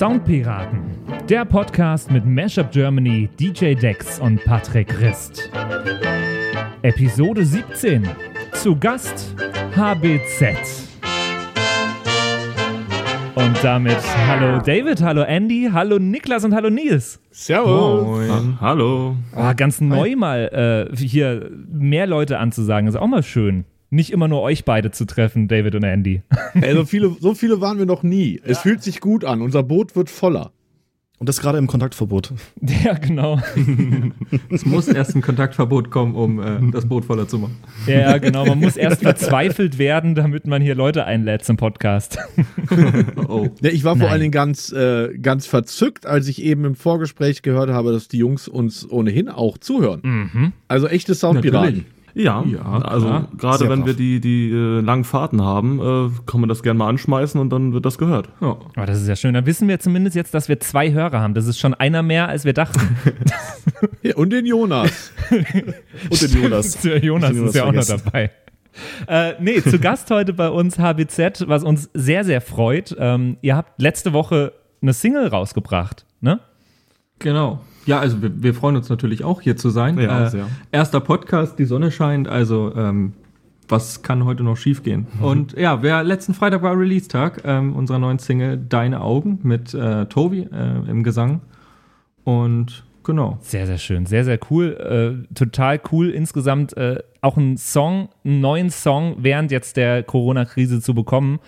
Soundpiraten, der Podcast mit Mashup Germany, DJ Dex und Patrick Rist. Episode 17. Zu Gast HBZ. Und damit hallo David, hallo Andy, hallo Niklas und hallo Nils. Servus. Moin. Hallo. Oh, ganz neu mal äh, hier mehr Leute anzusagen, ist auch mal schön. Nicht immer nur euch beide zu treffen, David und Andy. Ey, so, viele, so viele waren wir noch nie. Es fühlt sich gut an. Unser Boot wird voller. Und das gerade im Kontaktverbot. Ja, genau. Es muss erst ein Kontaktverbot kommen, um äh, das Boot voller zu machen. Ja, genau. Man muss erst verzweifelt werden, damit man hier Leute einlädt zum Podcast. Oh. Ja, ich war vor Nein. allen Dingen ganz, äh, ganz verzückt, als ich eben im Vorgespräch gehört habe, dass die Jungs uns ohnehin auch zuhören. Mhm. Also echte Soundpiraten. Natürlich. Ja, Ja, also gerade wenn brav. wir die, die äh, langen Fahrten haben, äh, kann man das gerne mal anschmeißen und dann wird das gehört. Ja. Oh, das ist ja schön. Dann wissen wir zumindest jetzt, dass wir zwei Hörer haben. Das ist schon einer mehr, als wir dachten. Ja, und den Jonas. Und den Jonas. Der Jonas Den Jonas ist ja auch noch vergessen. dabei. Äh, nee, zu Gast heute bei uns HBZ, was uns sehr, sehr freut. Ähm, ihr habt letzte Woche eine Single rausgebracht, ne? Genau. Ja, also wir, wir freuen uns natürlich auch hier zu sein. Ja, äh, sehr. Erster Podcast, die Sonne scheint, also ähm, was kann heute noch schiefgehen? Und ja, wer letzten Freitag war Release-Tag ähm, unserer neuen Single Deine Augen mit äh, Tobi äh, im Gesang. Und genau. Sehr, sehr schön. Sehr, sehr cool. Äh, total cool insgesamt äh, auch einen Song, einen neuen Song während jetzt der Corona-Krise zu bekommen.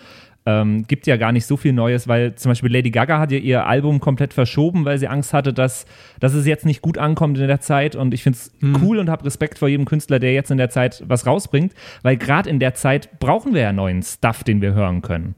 Ähm, gibt ja gar nicht so viel Neues, weil zum Beispiel Lady Gaga hat ja ihr Album komplett verschoben, weil sie Angst hatte, dass, dass es jetzt nicht gut ankommt in der Zeit. Und ich finde es cool und habe Respekt vor jedem Künstler, der jetzt in der Zeit was rausbringt, weil gerade in der Zeit brauchen wir ja neuen Stuff, den wir hören können.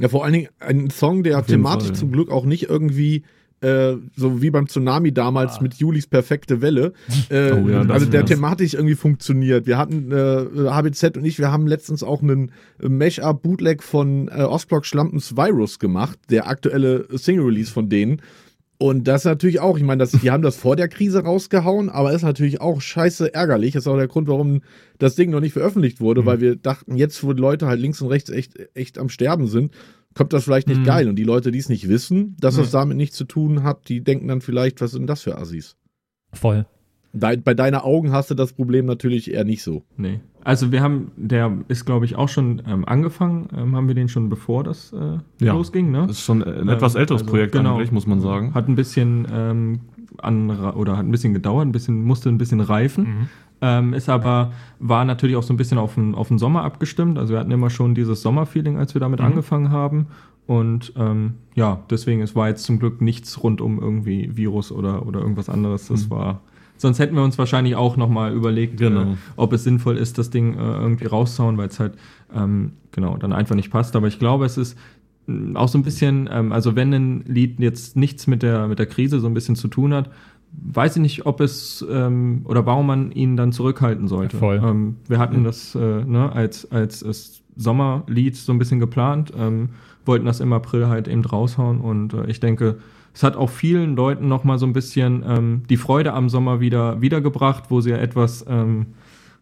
Ja, vor allen Dingen ein Song, der thematisch Fall. zum Glück auch nicht irgendwie äh, so wie beim Tsunami damals mit Julis perfekte Welle. Äh, Oh ja, also der thematisch irgendwie funktioniert. Wir hatten äh, HBZ und ich, wir haben letztens auch einen Mesh-Up Bootleg von äh, Ostblock Schlampens Virus gemacht, der aktuelle Single-Release von denen. Und das natürlich auch, ich meine, das, die haben das vor der Krise rausgehauen, aber ist natürlich auch scheiße ärgerlich. Das ist auch der Grund, warum das Ding noch nicht veröffentlicht wurde, weil wir dachten, jetzt, wo die Leute halt links und rechts echt, echt am Sterben sind, kommt das vielleicht nicht Mhm. geil. Und die Leute, die es nicht wissen, dass Nee. das damit nichts zu tun hat, die denken dann vielleicht, was sind das für Assis? Voll. Bei deiner Augen hast du das Problem natürlich eher nicht so. Nee. Also wir haben, der ist glaube ich auch schon ähm, angefangen, ähm, haben wir den schon bevor das äh, Ja. losging, ne? Das ist schon ein etwas älteres Also, Projekt genau. eigentlich, muss man sagen. Hat ein bisschen ähm, an, oder hat ein bisschen gedauert, ein bisschen, musste ein bisschen reifen. Ähm, ist aber, war natürlich auch so ein bisschen auf den, auf den Sommer abgestimmt. Also wir hatten immer schon dieses Sommerfeeling, als wir damit angefangen haben. Und ähm, ja, deswegen, es war jetzt zum Glück nichts rund um irgendwie Virus oder, oder irgendwas anderes. Das war. Sonst hätten wir uns wahrscheinlich auch nochmal überlegt, Genau. äh, ob es sinnvoll ist, das Ding äh, irgendwie rauszuhauen, weil es halt ähm, genau dann einfach nicht passt. Aber ich glaube, es ist mh, auch so ein bisschen, ähm, also wenn ein Lied jetzt nichts mit der, mit der Krise so ein bisschen zu tun hat, weiß ich nicht, ob es ähm, oder warum man ihn dann zurückhalten sollte. Ja, voll. Ähm, wir hatten das äh, ne, als, als, als Sommerlied so ein bisschen geplant, ähm, wollten das im April halt eben raushauen und äh, ich denke, es hat auch vielen Leuten nochmal so ein bisschen ähm, die Freude am Sommer wieder wiedergebracht, wo sie ja etwas, ähm,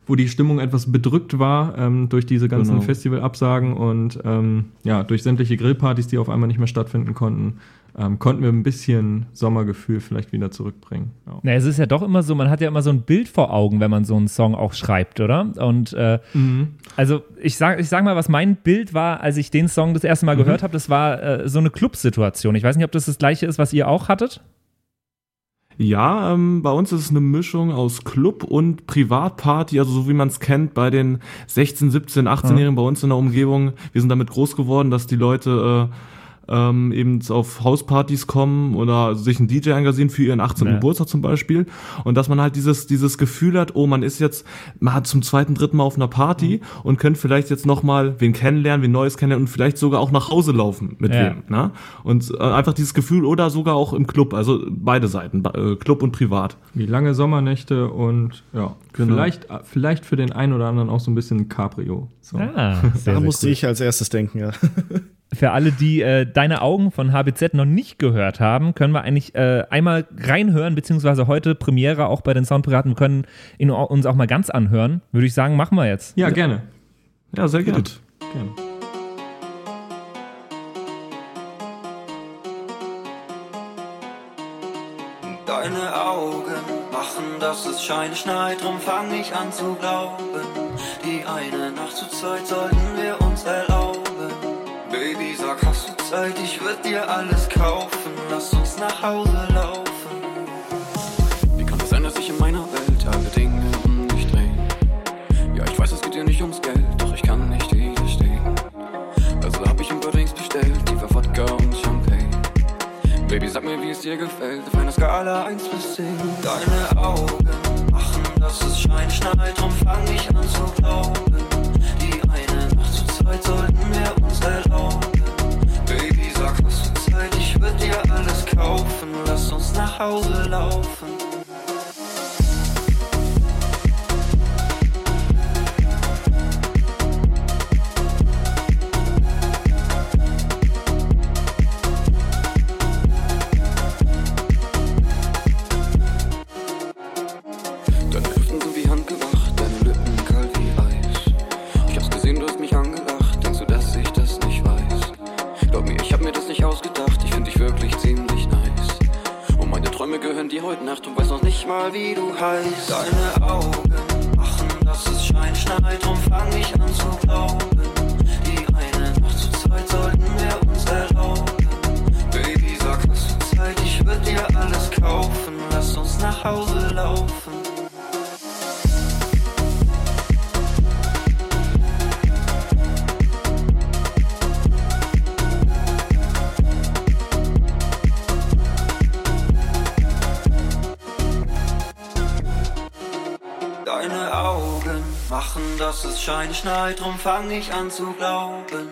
wo die Stimmung etwas bedrückt war ähm, durch diese ganzen Genau. Festivalabsagen und ja, durch sämtliche Grillpartys, die auf einmal nicht mehr stattfinden konnten, ähm, konnten wir ein bisschen Sommergefühl vielleicht wieder zurückbringen. Ja. Na, es ist ja doch immer so, man hat ja immer so ein Bild vor Augen, wenn man so einen Song auch schreibt, oder? Und äh, Mhm. also ich sag, ich sag mal, was mein Bild war, als ich den Song das erste Mal gehört habe, das war äh, so eine Clubsituation. Ich weiß nicht, ob das das gleiche ist, was ihr auch hattet. Ja, ähm, bei uns ist es eine Mischung aus Club und Privatparty, also so wie man es kennt bei den 16, 17, 18-Jährigen bei uns in der Umgebung. Wir sind damit groß geworden, dass die Leute äh, ähm, eben auf Hauspartys kommen oder sich einen DJ engagieren für ihren 18. Ja. Geburtstag zum Beispiel. Und dass man halt dieses, dieses Gefühl hat, oh, man ist jetzt mal zum zweiten, dritten Mal auf einer Party und könnte vielleicht jetzt nochmal wen kennenlernen, wen Neues kennenlernen und vielleicht sogar auch nach Hause laufen mit Ja. wem. Ne? Und äh, einfach dieses Gefühl oder sogar auch im Club, also beide Seiten, äh, Club und privat. Wie lange Sommernächte und ja, Genau. vielleicht, vielleicht für den einen oder anderen auch so ein bisschen Cabrio. So. Ah, sehr, Da musste cool. ich als erstes denken, ja. Für alle, die äh, Deine Augen von HBZ noch nicht gehört haben, können wir eigentlich äh, einmal reinhören, beziehungsweise heute Premiere auch bei den Soundpiraten. Wir können ihn uns auch mal ganz anhören. Würde ich sagen, machen wir jetzt. Ja, gerne. Ja, sehr gerne. gerne. Deine Augen dass es scheint, schneit, drum fang ich an zu glauben. Die eine Nacht zu zweit sollten wir uns erlauben. Baby, sag, hast du Zeit, ich würd dir alles kaufen. Lass uns nach Hause laufen. Mir, wie es dir gefällt, auf einer Skala 1 bis 10. Deine Augen machen, dass es scheint, schneit, drum fang ich an zu glauben. Die eine Nacht zu zweit sollten wir uns erlauben. Baby, sag, hast du Zeit, ich würd dir alles kaufen. Lass uns nach Hause laufen. Scheint, schneit, drum fang ich an zu glauben.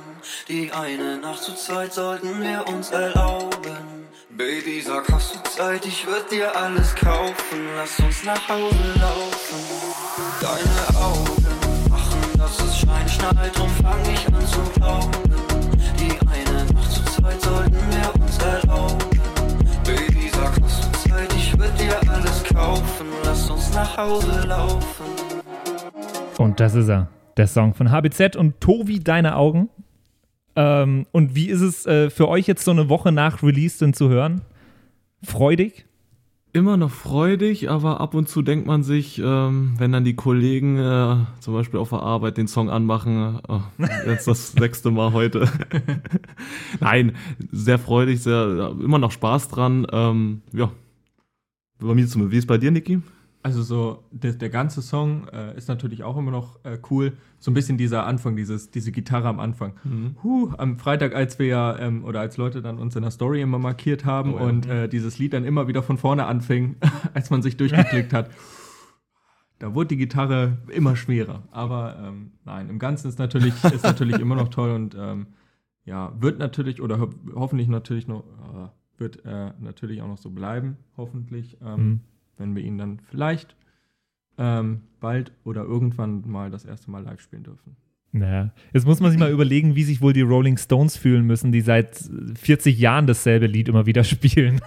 Die eine Nacht zu zweit sollten wir uns erlauben. Baby, sag, hast du Zeit, ich würd dir alles kaufen. Lass uns nach Hause laufen. Deine Augen machen, dass es scheint, schneit, drum fang ich an zu glauben. Die eine Nacht zu zweit sollten wir uns erlauben. Baby, sag, hast du Zeit, ich würd dir alles kaufen. Lass uns nach Hause laufen. Und das ist er, der Song von HBZ und Tobi, deine Augen. Ähm, und wie ist es äh, für euch jetzt so eine Woche nach Release denn zu hören? Freudig? Immer noch freudig, aber ab und zu denkt man sich, ähm, wenn dann die Kollegen äh, zum Beispiel auf der Arbeit den Song anmachen, oh, jetzt das sechste Mal heute. Nein, sehr freudig, sehr, immer noch Spaß dran. Ähm, ja, bei mir zumindest. Wie ist bei dir, Niki? Also so, der, der ganze Song äh, ist natürlich auch immer noch äh, cool. So ein bisschen dieser Anfang, dieses, diese Gitarre am Anfang. Huh, am Freitag, als wir ja, ähm, oder als Leute dann uns in der Story immer markiert haben Oh ja. und äh, dieses Lied dann immer wieder von vorne anfing, als man sich durchgeklickt hat. Da wurde die Gitarre immer schwerer. Aber ähm, nein, im Ganzen ist natürlich, ist natürlich immer noch toll und ähm, ja, wird natürlich oder ho hoffentlich natürlich noch, äh, wird äh, natürlich auch noch so bleiben, hoffentlich. Ähm, Mhm. Wenn wir ihn dann vielleicht ähm, bald oder irgendwann mal das erste Mal live spielen dürfen. Naja, jetzt muss man sich mal überlegen, wie sich wohl die Rolling Stones fühlen müssen, die seit 40 Jahren dasselbe Lied immer wieder spielen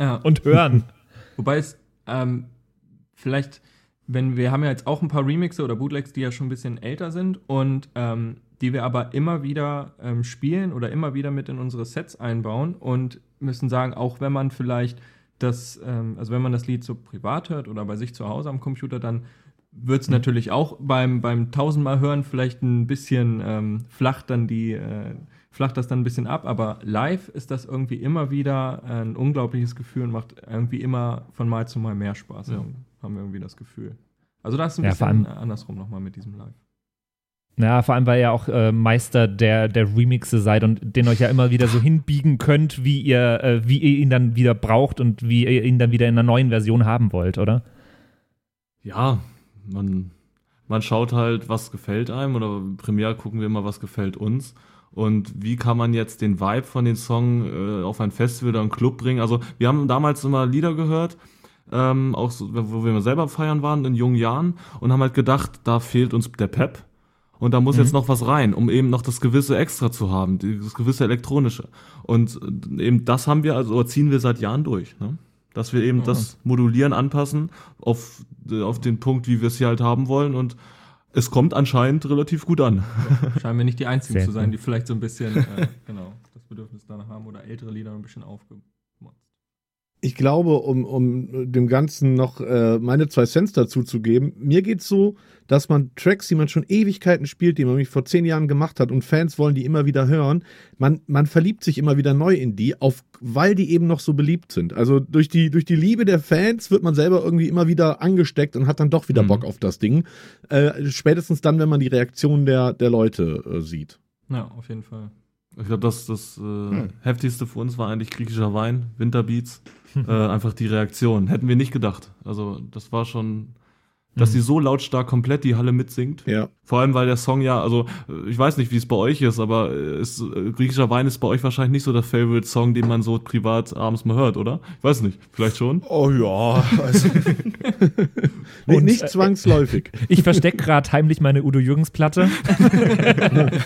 Ja, und hören. wobei es ähm, vielleicht, wenn wir haben ja jetzt auch ein paar Remixe oder Bootlegs, die ja schon ein bisschen älter sind und ähm, die wir aber immer wieder ähm, spielen oder immer wieder mit in unsere Sets einbauen und müssen sagen, auch wenn man vielleicht das, ähm, also wenn man das Lied so privat hört oder bei sich zu Hause am Computer, dann wird es natürlich auch beim, beim tausendmal hören vielleicht ein bisschen ähm, flacht dann die, äh, flacht das dann ein bisschen ab, aber live ist das irgendwie immer wieder ein unglaubliches Gefühl und macht irgendwie immer von Mal zu Mal mehr Spaß, Ja. haben wir irgendwie das Gefühl. Also das ist ein Ja, bisschen andersrum nochmal mit diesem Live. Ja, vor allem, weil ihr auch äh, Meister der, der Remixe seid und den euch ja immer wieder so hinbiegen könnt, wie ihr, äh, wie ihr ihn dann wieder braucht und wie ihr ihn dann wieder in einer neuen Version haben wollt, oder? Ja, man, man schaut halt, was gefällt einem oder primär gucken wir immer, was gefällt uns. Und wie kann man jetzt den Vibe von den Song äh, auf ein Festival oder einen Club bringen? Also wir haben damals immer Lieder gehört, ähm, auch so, wo wir selber feiern waren in jungen Jahren und haben halt gedacht, da fehlt uns der Pep. Und da muss jetzt noch was rein, um eben noch das gewisse Extra zu haben, das gewisse Elektronische. Und äh, eben das haben wir, also ziehen wir seit Jahren durch. Ne? Dass wir eben das modulieren, anpassen auf, äh, auf den Punkt, wie wir es hier halt haben wollen. Und es kommt anscheinend relativ gut an. Scheinen wir nicht die Einzigen Sehr zu sein, die vielleicht so ein bisschen, äh, genau, das Bedürfnis danach haben oder ältere Lieder ein bisschen aufgemotzt. Ich glaube, um, um dem Ganzen noch äh, meine zwei Cents dazu zu geben, mir geht's so, dass man Tracks, die man schon Ewigkeiten spielt, die man nämlich vor zehn Jahren gemacht hat und Fans wollen die immer wieder hören, man, man verliebt sich immer wieder neu in die, auf, weil die eben noch so beliebt sind. Also durch die, durch die Liebe der Fans wird man selber irgendwie immer wieder angesteckt und hat dann doch wieder Mhm. Bock auf das Ding. Äh, spätestens dann, wenn man die Reaktion der, der Leute äh, sieht. Ja, auf jeden Fall. Ich glaube, das, das äh, heftigste für uns war eigentlich griechischer Wein, Winterbeats. äh, einfach die Reaktion. Hätten wir nicht gedacht. Also, das war schon, dass Mhm. die so lautstark komplett die Halle mitsingt. Ja. Vor allem, weil der Song ja, also ich weiß nicht, wie es bei euch ist, aber ist, äh, griechischer Wein ist bei euch wahrscheinlich nicht so der Favorite-Song, den man so privat abends mal hört, oder? Ich weiß nicht, vielleicht schon. Oh ja, also, Nee, Und, nicht äh, zwangsläufig. Ich verstecke gerade heimlich meine Udo Jürgens Platte.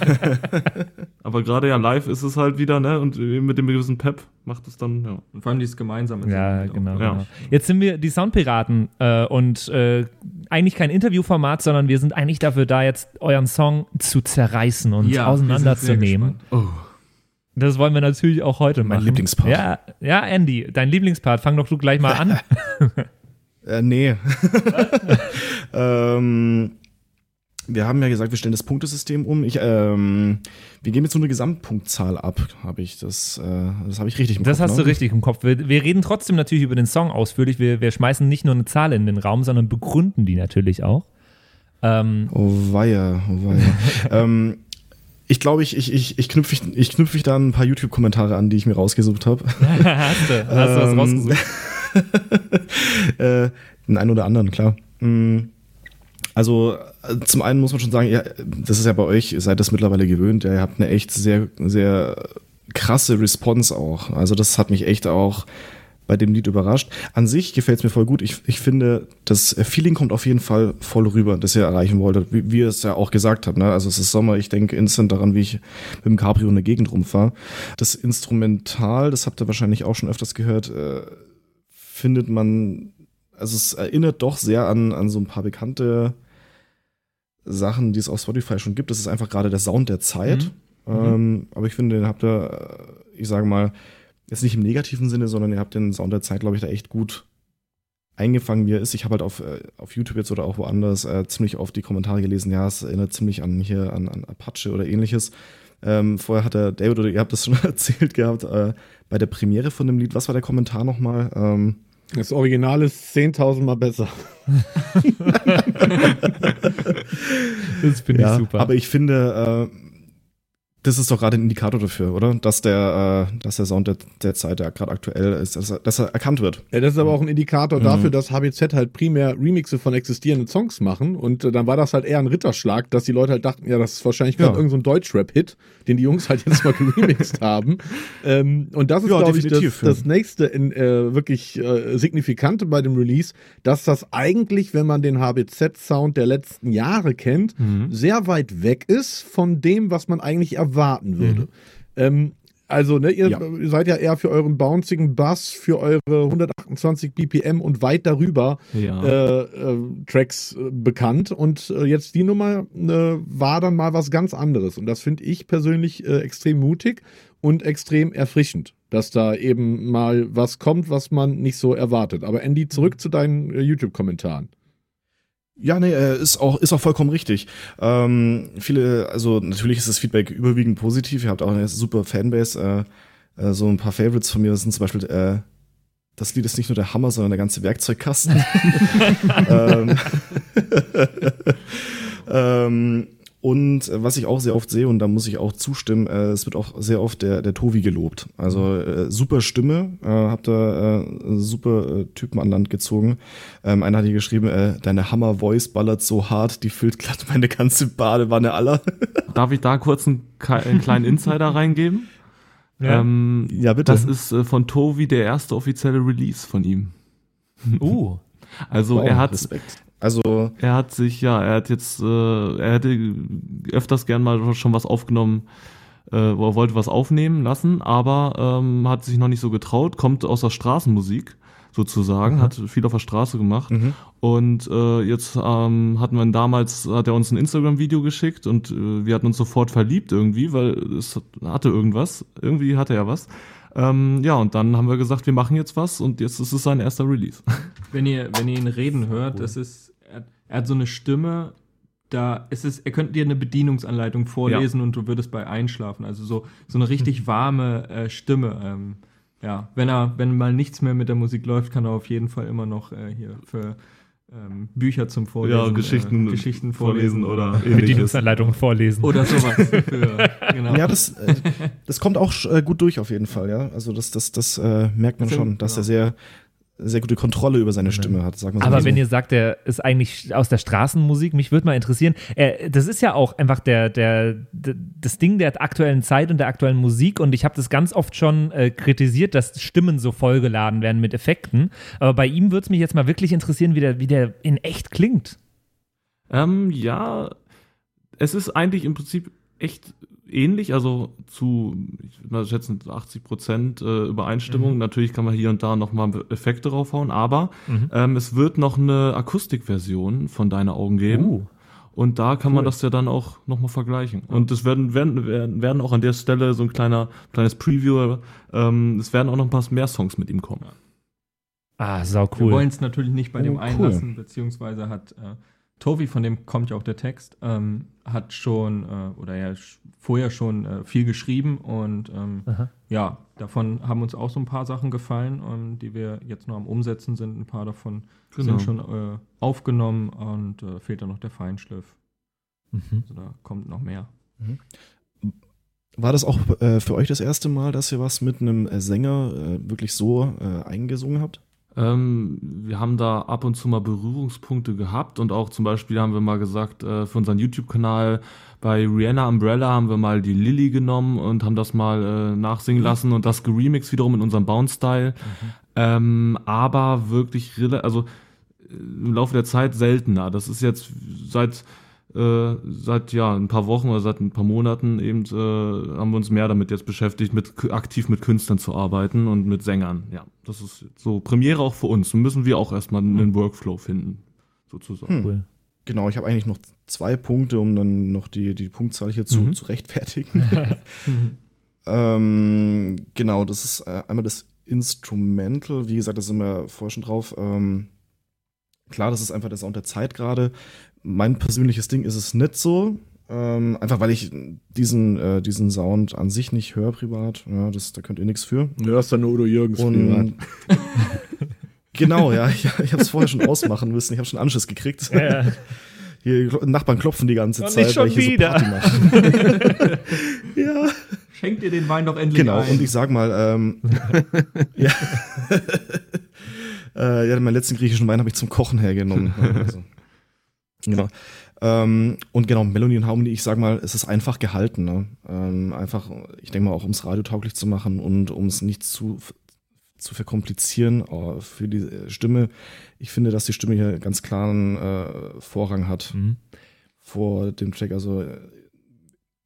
Aber gerade ja live ist es halt wieder, ne? Und mit dem gewissen Pep macht es dann, ja. Und vor allem dieses gemeinsame. Ja, Singen genau. Ja. genau. Jetzt sind wir die Soundpiraten äh, und äh, eigentlich kein Interviewformat, sondern wir sind eigentlich dafür da, jetzt euren Song zu zerreißen und Ja, auseinanderzunehmen. Oh. Das wollen wir natürlich auch heute Mein machen. Lieblingspart. Ja, ja, Andy, dein Lieblingspart. Fang doch du gleich mal an. äh, nee. ähm, wir haben ja gesagt, wir stellen das Punktesystem um. Ich, ähm, wir geben jetzt nur eine Gesamtpunktzahl ab, habe ich das, äh, das habe ich richtig im Das Kopf, hast ne? du richtig im Kopf. Wir, wir reden trotzdem natürlich über den Song ausführlich. Wir, wir schmeißen nicht nur eine Zahl in den Raum, sondern begründen die natürlich auch. Ähm, Oh weia, oh weia. ähm, ich glaube, ich, ich, ich, ich knüpfe ich, ich knüpfe ich da ein paar YouTube-Kommentare an, die ich mir rausgesucht habe. hast du, hast du was Ähm, rausgesucht? äh, den einen oder anderen, klar. Mm, Also zum einen muss man schon sagen, ja, das ist ja bei euch, ihr seid das mittlerweile gewöhnt, ja, ihr habt eine echt sehr, sehr krasse Response auch. Also das hat mich echt auch bei dem Lied überrascht. An sich gefällt es mir voll gut. Ich, ich finde, das Feeling kommt auf jeden Fall voll rüber, das ihr erreichen wolltet, wie, wie ihr es ja auch gesagt habt. Ne? Also es ist Sommer, ich denke instant daran, wie ich mit dem Cabrio in der Gegend rumfahre. Das Instrumental, das habt ihr wahrscheinlich auch schon öfters gehört, äh, findet man, also es erinnert doch sehr an, an so ein paar bekannte Sachen, die es auf Spotify schon gibt. Das ist einfach gerade der Sound der Zeit. Ähm, aber ich finde, den habt ihr, äh, ich sage mal, jetzt nicht im negativen Sinne, sondern ihr habt den Sound der Zeit, glaube ich, da echt gut eingefangen, wie er ist. Ich habe halt auf, äh, auf YouTube jetzt oder auch woanders äh, ziemlich oft die Kommentare gelesen, ja, es erinnert ziemlich an hier an, an Apache oder ähnliches. Ähm, vorher hat der David oder ihr habt das schon erzählt gehabt, äh, bei der Premiere von dem Lied, was war der Kommentar nochmal? Ähm, Das Original ist 10.000 Mal besser. Das finde ich ja, super. Aber ich finde, äh, das ist doch gerade ein Indikator dafür, oder? Dass der, äh, dass der Sound der, der Zeit, der gerade aktuell ist, dass er, dass er erkannt wird. Ja, das ist aber auch ein Indikator dafür, dass HBZ halt primär Remixe von existierenden Songs machen. Und äh, dann war das halt eher ein Ritterschlag, dass die Leute halt dachten, ja, das ist wahrscheinlich gerade Ja. irgendein so Deutschrap-Hit, den die Jungs halt jetzt mal geremixt haben. Ähm, und das ist, Ja, glaube ich, das, ja. das nächste in, äh, wirklich äh, Signifikante bei dem Release, dass das eigentlich, wenn man den HBZ-Sound der letzten Jahre kennt, Mhm. sehr weit weg ist von dem, was man eigentlich erwarten würde. Ähm, also, ne, ihr Ja. seid ja eher für euren bouncigen Bass, für eure 128 BPM und weit darüber Ja. äh, äh, Tracks äh, bekannt. Und äh, jetzt die Nummer äh, war dann mal was ganz anderes. Und das finde ich persönlich äh, extrem mutig und extrem erfrischend, dass da eben mal was kommt, was man nicht so erwartet. Aber Andy, zurück zu deinen YouTube-Kommentaren. Ja, nee, äh, ist auch, ist auch vollkommen richtig. Ähm, viele, also natürlich ist das Feedback überwiegend positiv. Ihr habt auch eine super Fanbase. Äh, äh, so ein paar Favorites von mir sind zum Beispiel, äh, das Lied ist nicht nur der Hammer, sondern der ganze Werkzeugkasten. ähm, ähm, und äh, was ich auch sehr oft sehe, und da muss ich auch zustimmen, äh, es wird auch sehr oft der, der Tovi gelobt. Also äh, super Stimme, äh, habt ihr äh, super äh, Typen an Land gezogen. Ähm, einer hat hier geschrieben, äh, deine Hammer-Voice ballert so hart, die füllt glatt meine ganze Badewanne aller. Darf ich da kurz einen, einen kleinen Insider reingeben? Ja. Ähm, Ja, bitte. Das ist äh, von Tovi der erste offizielle Release von ihm. uh, Also Wow, er hat Respekt. Also, er hat sich ja, er hat jetzt, äh, er hätte öfters gern mal schon was aufgenommen, äh, wo er wollte was aufnehmen lassen, aber ähm, hat sich noch nicht so getraut, kommt aus der Straßenmusik sozusagen, hat viel auf der Straße gemacht mhm. und äh, jetzt ähm, hatten wir ihn damals, hat er uns ein Instagram-Video geschickt und äh, wir hatten uns sofort verliebt irgendwie, weil es hatte irgendwas, irgendwie hatte er was. Ähm, ja, und dann haben wir gesagt, wir machen jetzt was und jetzt ist es sein erster Release. Wenn ihr, wenn ihr ihn reden hört, das ist, er, hat so eine Stimme, da ist es, er könnte dir eine Bedienungsanleitung vorlesen und du würdest bei einschlafen. Also so, so eine richtig warme äh, Stimme. Ähm, ja, wenn er, wenn mal nichts mehr mit der Musik läuft, kann er auf jeden Fall immer noch äh, hier für ähm, Bücher zum Vorlesen, Ja, Geschichten, äh, Geschichten vorlesen, oder ähnliches. Bedienungsanleitung vorlesen. oder sowas. Für, genau. Ja, das, äh, das kommt auch äh, gut durch auf jeden Fall, ja. Also das, das, das äh, merkt man Stimmt, schon, dass genau. er sehr, sehr gute Kontrolle über seine Stimme hat, sagen wir so. Aber wenn ihr sagt, der ist eigentlich aus der Straßenmusik, mich würde mal interessieren, äh, das ist ja auch einfach der, der, der, das Ding der aktuellen Zeit und der aktuellen Musik und ich habe das ganz oft schon äh, kritisiert, dass Stimmen so vollgeladen werden mit Effekten. Aber bei ihm würde es mich jetzt mal wirklich interessieren, wie der, wie der in echt klingt. Ähm, ja, es ist eigentlich im Prinzip echt ähnlich, also zu, ich würde mal schätzen, 80 Prozent äh, Übereinstimmung. Natürlich kann man hier und da nochmal Effekte draufhauen, aber Mhm. ähm, es wird noch eine Akustikversion von Deine Augen geben. Uh. Und da kann man Cool. das ja dann auch nochmal vergleichen. Und es werden, werden, werden, werden auch an der Stelle so ein kleiner, kleines Preview, ähm, es werden auch noch ein paar mehr Songs mit ihm kommen. Ah, sau Wir cool. wollen es natürlich nicht bei Oh, dem cool. einlassen, beziehungsweise hat äh, Tovi, von dem kommt ja auch der Text, ähm, hat schon äh, oder ja vorher schon äh, viel geschrieben und ähm, ja, davon haben uns auch so ein paar Sachen gefallen, ähm, die wir jetzt noch am Umsetzen sind. Ein paar davon Genau. sind schon äh, aufgenommen und äh, fehlt dann noch der Feinschliff. Mhm. Also da kommt noch mehr. War das auch äh, für euch das erste Mal, dass ihr was mit einem äh, Sänger wirklich so eingesungen habt? Ähm, wir haben da ab und zu mal Berührungspunkte gehabt und auch zum Beispiel haben wir mal gesagt, äh, für unseren YouTube-Kanal bei Rihanna Umbrella haben wir mal die Lilly genommen und haben das mal äh, nachsingen lassen und das geremixed wiederum in unserem Bounce-Style. Ähm, aber wirklich, also äh, im Laufe der Zeit seltener. Das ist jetzt seit äh, seit ja ein paar Wochen oder seit ein paar Monaten eben äh, haben wir uns mehr damit jetzt beschäftigt, mit aktiv mit Künstlern zu arbeiten und mit Sängern. Ja, das ist so Premiere auch für uns. Müssen wir auch erstmal einen Workflow finden, sozusagen. Hm. Cool. Genau, ich habe eigentlich noch zwei Punkte, um dann noch die, die Punktzahl hier zu, Mhm. zu rechtfertigen. ähm, genau, das ist äh, einmal das Instrumental. Wie gesagt, da sind wir vorher schon drauf. Ähm, klar, das ist einfach der Sound der Zeit gerade. Mein persönliches Ding ist es nicht so. Ähm, einfach weil ich diesen, äh, diesen Sound an sich nicht höre privat. Ja, das, da könnt ihr nichts für. Du hörst dann nur Udo Jürgens privat. Und genau, ja, ich, ich habe es vorher schon ausmachen müssen. Ich habe schon Anschiss gekriegt. Ja. Hier Nachbarn klopfen die ganze Und Zeit, nicht schon weil ich hier wieder. so Party mache. ja, Schenkt ihr den Wein doch endlich genau. ein. Und ich sag mal, ähm, ja, äh, ja, meinen letzten griechischen Wein habe ich zum Kochen hergenommen. Also, genau. Ähm, und genau, Melody und Harmony, ich sag mal, es ist einfach gehalten. Ne? Ähm, einfach, ich denke mal, auch um es radiotauglich zu machen und um es nicht zu, zu verkomplizieren äh, für die äh, Stimme. Ich finde, dass die Stimme hier ganz klaren äh, Vorrang hat Mhm. vor dem Track. Also äh,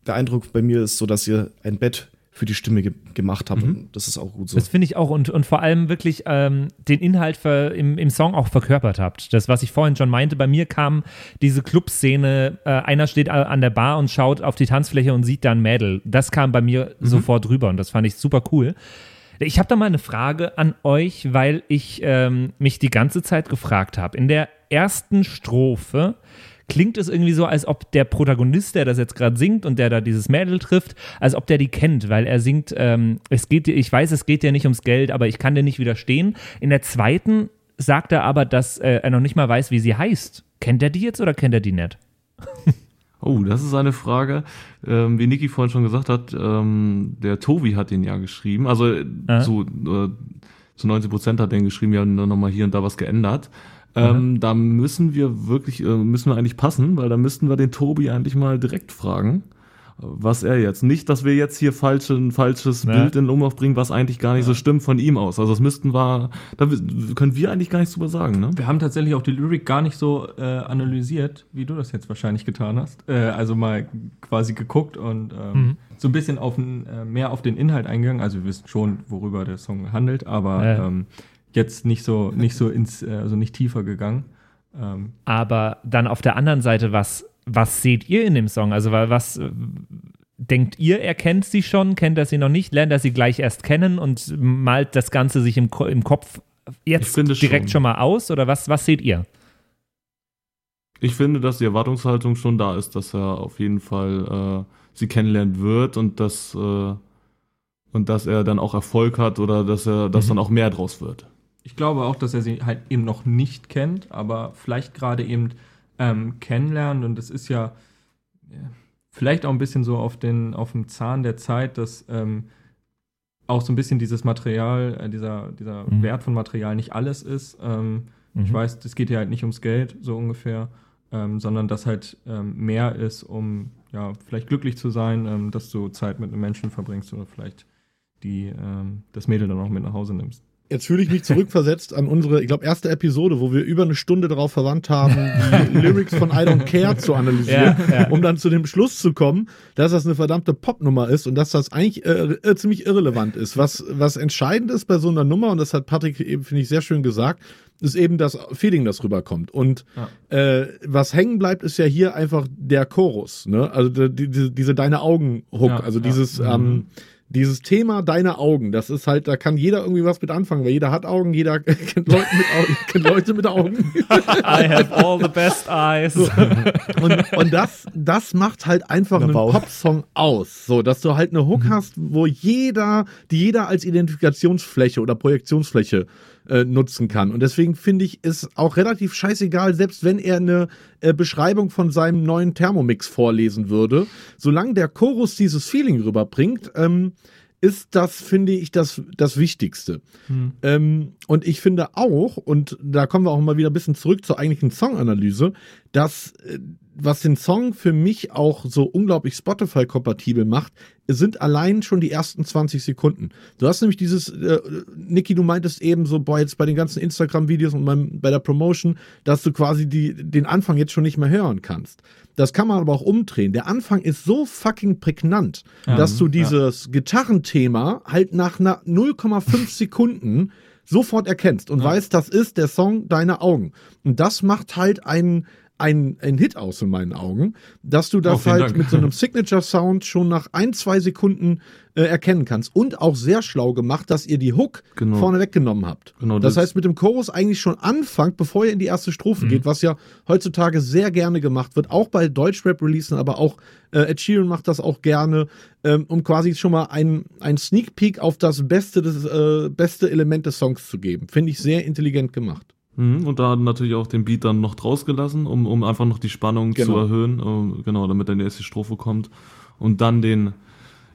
der Eindruck bei mir ist so, dass ihr ein Bett für die Stimme ge gemacht habt. Mhm. Das ist auch gut so. Das finde ich auch und, und vor allem wirklich ähm, den Inhalt ver, im, im Song auch verkörpert habt. Das, was ich vorhin schon meinte, bei mir kam diese Clubszene, äh, einer steht an der Bar und schaut auf die Tanzfläche und sieht dann Mädel. Das kam bei mir sofort rüber und das fand ich super cool. Ich habe da mal eine Frage an euch, weil ich ähm, mich die ganze Zeit gefragt habe. In der ersten Strophe klingt es irgendwie so, als ob der Protagonist, der das jetzt gerade singt und der da dieses Mädel trifft, als ob der die kennt, weil er singt, ähm, es geht dir, ich weiß, es geht dir nicht ums Geld, aber ich kann dir nicht widerstehen. In der zweiten sagt er aber, dass äh, er noch nicht mal weiß, wie sie heißt. Kennt er die jetzt oder kennt er die nicht? Oh, das ist eine Frage. Ähm, wie Niki vorhin schon gesagt hat, ähm, der Tobi hat den ja geschrieben. Also zu, äh, zu 90 Prozent hat den geschrieben, wir haben nur noch mal hier und da was geändert. Ähm, da müssen wir wirklich, äh, müssen wir eigentlich passen, weil da müssten wir den Tobi eigentlich mal direkt fragen, was er jetzt. Nicht, dass wir jetzt hier falsche, ein falsches Ja. Bild in den Umlauf bringen, was eigentlich gar nicht so stimmt von ihm aus. Also das müssten wir, da können wir eigentlich gar nichts drüber sagen, ne? Wir haben tatsächlich auch die Lyrik gar nicht so äh, analysiert, wie du das jetzt wahrscheinlich getan hast. Äh, also mal quasi geguckt und ähm, Mhm. so ein bisschen auf äh, mehr auf den Inhalt eingegangen. Also wir wissen schon, worüber der Song handelt, aber Ja. ähm, jetzt nicht so, nicht so ins, äh, also nicht tiefer gegangen. Ähm, Aber dann auf der anderen Seite, was, was seht ihr in dem Song? Also wa- was, äh, denkt ihr, er kennt sie schon, kennt er sie noch nicht, lernt er sie gleich erst kennen und malt das Ganze sich im, Ko im Kopf jetzt direkt schon. schon. mal aus? Oder was, was seht ihr? Ich finde, dass die Erwartungshaltung schon da ist, dass er auf jeden Fall äh, sie kennenlernen wird und dass, äh, und dass er dann auch Erfolg hat oder dass er, dass mhm. dann auch mehr draus wird. Ich glaube auch, dass er sie halt eben noch nicht kennt, aber vielleicht gerade eben ähm, kennenlernt und es ist ja, vielleicht auch ein bisschen so auf den, auf dem Zahn der Zeit, dass ähm, auch so ein bisschen dieses Material, äh, dieser, dieser mhm. Wert von Material nicht alles ist. Ähm, mhm. Ich weiß, es geht ja halt nicht ums Geld, so ungefähr ähm, sondern dass halt ähm, mehr ist, um ja, vielleicht glücklich zu sein, ähm, dass du Zeit mit einem Menschen verbringst oder vielleicht die, das Mädel dann auch mit nach Hause nimmst. Jetzt fühle ich mich zurückversetzt an unsere, ich glaube, erste Episode, wo wir über eine Stunde darauf verwandt haben, die Lyrics von I Don't Care zu analysieren, ja, ja. um dann zu dem Schluss zu kommen, dass das eine verdammte Popnummer ist und dass das eigentlich äh, äh, ziemlich irrelevant ist. Was, was entscheidend ist bei so einer Nummer, und das hat Patrick eben, finde ich, sehr schön gesagt, ist eben das Feeling, das rüberkommt. Und ja. äh, was hängen bleibt, ist ja hier einfach der Chorus, ne? Also die, die, diese Deine Augen-Hook, also dieses, mhm. ähm, dieses Thema deine Augen, das ist halt, da kann jeder irgendwie was mit anfangen, weil jeder hat Augen, jeder kennt Leute mit Augen. kennt Leute mit Augen. I have all the best eyes. So. Und, und das, das macht halt einfach einen Popsong aus. So, dass du halt eine Hook mhm. hast, wo jeder, die jeder als Identifikationsfläche oder Projektionsfläche äh, nutzen kann. Und deswegen finde ich es auch relativ scheißegal, selbst wenn er eine äh, Beschreibung von seinem neuen Thermomix vorlesen würde. Solange der Chorus dieses Feeling rüberbringt, ähm, ist das, finde ich, das, das Wichtigste. Hm. Ähm, und ich finde auch, und da kommen wir auch mal wieder ein bisschen zurück zur eigentlichen Songanalyse, dass äh, was den Song für mich auch so unglaublich Spotify-kompatibel macht, sind allein schon die ersten 20 Sekunden. Du hast nämlich dieses, äh, Niki, du meintest eben so, boah, jetzt bei den ganzen Instagram-Videos und beim, bei der Promotion, dass du quasi die, den Anfang jetzt schon nicht mehr hören kannst. Das kann man aber auch umdrehen. Der Anfang ist so fucking prägnant, ja, dass du dieses ja. Gitarrenthema halt nach 0,5 Sekunden sofort erkennst und ja. weißt, das ist der Song Deine Augen. Und das macht halt einen ein, ein Hit aus in meinen Augen, dass du das oh, halt Dank. mit so einem Signature-Sound schon nach ein, zwei Sekunden äh, erkennen kannst. Und auch sehr schlau gemacht, dass ihr die Hook genau. vorne weggenommen habt. Genau, das, das, heißt, mit dem Chorus eigentlich schon anfangt, bevor ihr in die erste Strophe mhm. geht, was ja heutzutage sehr gerne gemacht wird, auch bei Deutschrap-Releasen, aber auch äh, Ed Sheeran macht das auch gerne, ähm, um quasi schon mal ein, ein Sneak Peek auf das beste, des, äh, beste Element des Songs zu geben. Finde ich sehr intelligent gemacht. Mhm, und da natürlich auch den Beat dann noch draus gelassen, um, um einfach noch die Spannung genau. zu erhöhen, um, genau, damit dann die erste Strophe kommt und dann den,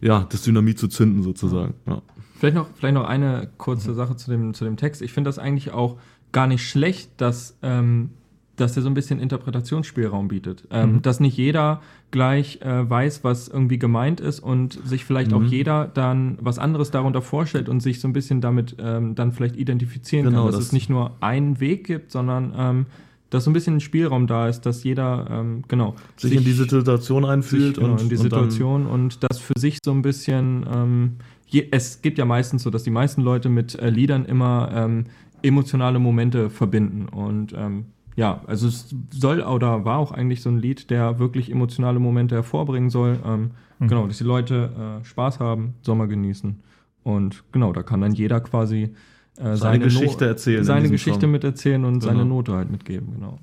ja, das Dynamit zu zünden sozusagen. Ja. Vielleicht noch, vielleicht noch eine kurze mhm. Sache zu dem, zu dem Text. Ich finde das eigentlich auch gar nicht schlecht, dass ähm, dass er so ein bisschen Interpretationsspielraum bietet. Ähm, mhm. Dass nicht jeder gleich äh, weiß, was irgendwie gemeint ist und sich vielleicht mhm. auch jeder dann was anderes darunter vorstellt und sich so ein bisschen damit ähm, dann vielleicht identifizieren genau, kann. Dass das es nicht nur einen Weg gibt, sondern ähm, dass so ein bisschen Spielraum da ist, dass jeder ähm, genau sich, sich, in die Situation einfühlt sich, genau, und in die und Situation und das für sich so ein bisschen ähm, je, es gibt ja meistens so, dass die meisten Leute mit äh, Liedern immer ähm, emotionale Momente verbinden und ähm, ja, also es soll oder war auch eigentlich so ein Lied, der wirklich emotionale Momente hervorbringen soll. Ähm, mhm. Genau, dass die Leute äh, Spaß haben, Sommer genießen. Und genau, da kann dann jeder quasi äh, seine, seine, Geschichte no erzählen. Seine Geschichte Song. miterzählen und genau. seine Note halt mitgeben, genau.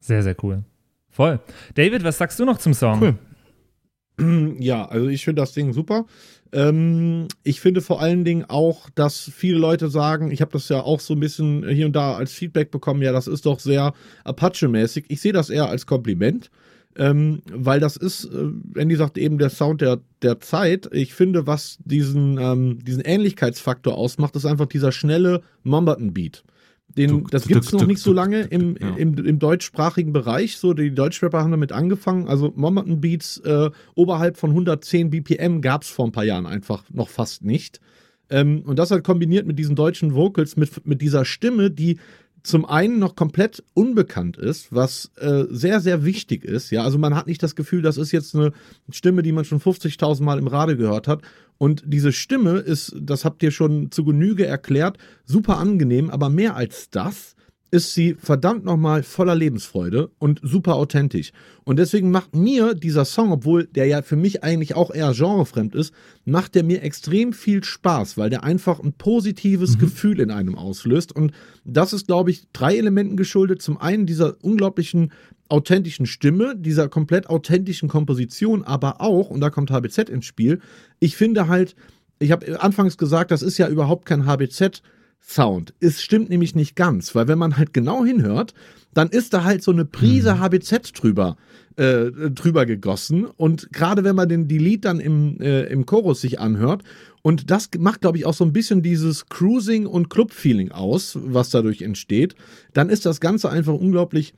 Sehr, sehr cool. Voll. David, was sagst du noch zum Song? Cool. Ja, also ich finde das Ding super. Ähm, ich finde vor allen Dingen auch, dass viele Leute sagen, ich habe das ja auch so ein bisschen hier und da als Feedback bekommen, ja, das ist doch sehr Apache-mäßig. Ich sehe das eher als Kompliment. Ähm, weil das ist, äh, Andy sagt eben, der Sound der, der Zeit. Ich finde, was diesen, ähm, diesen Ähnlichkeitsfaktor ausmacht, ist einfach dieser schnelle Momberton-Beat. Den, das gibt es noch nicht so lange im, ja. im, im, deutschsprachigen Bereich. So, die Deutschrapper haben damit angefangen. Also Momenten Beats äh, oberhalb von 110 BPM gab es vor ein paar Jahren einfach noch fast nicht. Ähm, und das halt kombiniert mit diesen deutschen Vocals, mit, mit dieser Stimme, die zum einen noch komplett unbekannt ist, was äh, sehr, sehr wichtig ist. Ja, also man hat nicht das Gefühl, das ist jetzt eine Stimme, die man schon 50.000 Mal im Radio gehört hat. Und diese Stimme ist, das habt ihr schon zu Genüge erklärt, super angenehm, aber mehr als das ist sie verdammt nochmal voller Lebensfreude und super authentisch. Und deswegen macht mir dieser Song, obwohl der ja für mich eigentlich auch eher genrefremd ist, macht der mir extrem viel Spaß, weil der einfach ein positives mhm. Gefühl in einem auslöst. Und das ist, glaube ich, drei Elementen geschuldet. Zum einen dieser unglaublichen authentischen Stimme, dieser komplett authentischen Komposition, aber auch, und da kommt HBZ ins Spiel, ich finde halt, ich habe anfangs gesagt, das ist ja überhaupt kein HBZ, Sound. Es stimmt nämlich nicht ganz, weil wenn man halt genau hinhört, dann ist da halt so eine Prise HBZ mhm. drüber, äh, drüber gegossen. Und gerade wenn man den, die Lied dann im, äh, im Chorus sich anhört, und das macht, glaube ich, auch so ein bisschen dieses Cruising- und Club-Feeling aus, was dadurch entsteht, dann ist das Ganze einfach unglaublich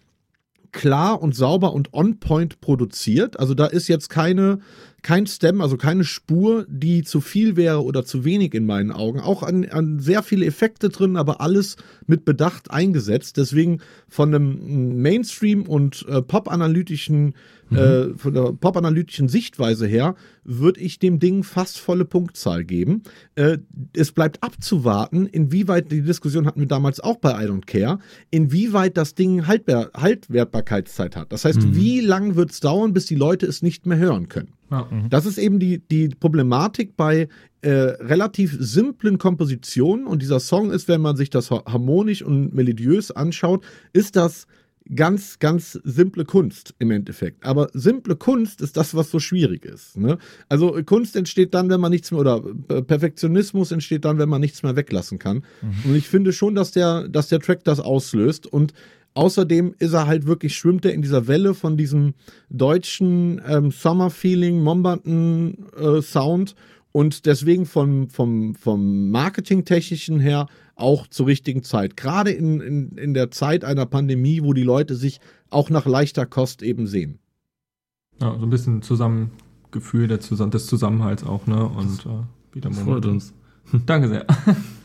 klar und sauber und on point produziert. Also da ist jetzt keine, kein Stem, also keine Spur, die zu viel wäre oder zu wenig in meinen Augen. Auch an, an sehr viele Effekte drin, aber alles mit Bedacht eingesetzt. Deswegen von einem Mainstream- und äh, Pop-analytischen mhm. äh, von der pop-analytischen Sichtweise her würde ich dem Ding fast volle Punktzahl geben. Äh, es bleibt abzuwarten, inwieweit, die Diskussion hatten wir damals auch bei I Don't Care, inwieweit das Ding Haltbar Haltwertbarkeitszeit hat. Das heißt, mhm. wie lang wird es dauern, bis die Leute es nicht mehr hören können? Ja. Mhm. Das ist eben die, die Problematik bei äh, relativ simplen Kompositionen und dieser Song ist, wenn man sich das harmonisch und melodiös anschaut, ist das ganz, ganz simple Kunst im Endeffekt. Aber simple Kunst ist das, was so schwierig ist. Ne? Also Kunst entsteht dann, wenn man nichts mehr, oder äh, Perfektionismus entsteht dann, wenn man nichts mehr weglassen kann. Mhm. Und ich finde schon, dass der, dass der Track das auslöst und Außerdem ist er halt wirklich, schwimmt er in dieser Welle von diesem deutschen ähm, Summer-Feeling, Mombanten-Sound äh, und deswegen vom, vom, vom Marketingtechnischen her auch zur richtigen Zeit. Gerade in, in, in der Zeit einer Pandemie, wo die Leute sich auch nach leichter Kost eben sehen. Ja, so ein bisschen Zusammengefühl der Zusammen des Zusammenhalts auch, ne? Und äh, wieder Freut uns. Danke sehr.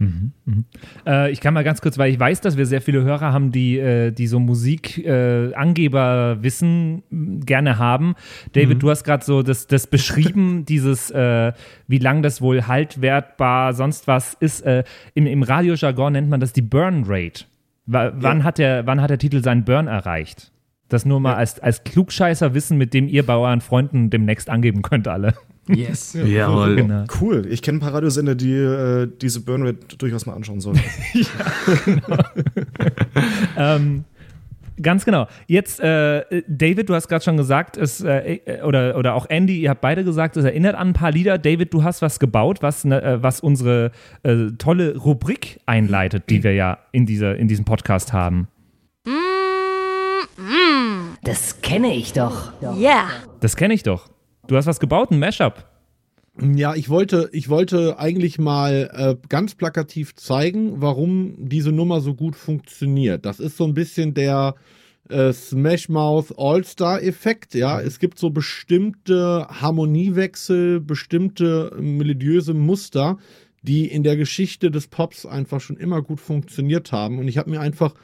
Mhm, mhm. Äh, ich kann mal ganz kurz, weil ich weiß, dass wir sehr viele Hörer haben, die, äh, die so Musikangeberwissen äh, gerne haben. David, mhm. du hast gerade so das, das beschrieben, dieses, äh, wie lang das wohl haltwertbar, sonst was ist. Äh, im, Im Radiojargon nennt man das die Burn Rate. W wann, ja. hat der, wann hat der Titel seinen Burn erreicht? Das nur mal ja. als, als Klugscheißer Wissen, mit dem ihr bei euren Freunden demnächst angeben könnt, alle. Yes. Ja, Jawohl. Genau. Cool. Ich kenne ein paar Radiosender, die äh, diese Burnrate durchaus mal anschauen sollen. ja, genau. ähm, ganz genau. Jetzt, äh, David, du hast gerade schon gesagt, es, äh, äh, oder, oder auch Andy, ihr habt beide gesagt, es erinnert an ein paar Lieder. David, du hast was gebaut, was, ne, äh, was unsere äh, tolle Rubrik einleitet, die wir ja in, dieser, in diesem Podcast haben. Das kenne ich doch. Ja. Yeah. Das kenne ich doch. Du hast was gebaut, ein Mashup. Ja, ich wollte, ich wollte eigentlich mal äh, ganz plakativ zeigen, warum diese Nummer so gut funktioniert. Das ist so ein bisschen der äh, Smash Mouth All-Star-Effekt. Ja, es gibt so bestimmte Harmoniewechsel, bestimmte melodiöse Muster, die in der Geschichte des Pops einfach schon immer gut funktioniert haben. Und ich habe mir einfach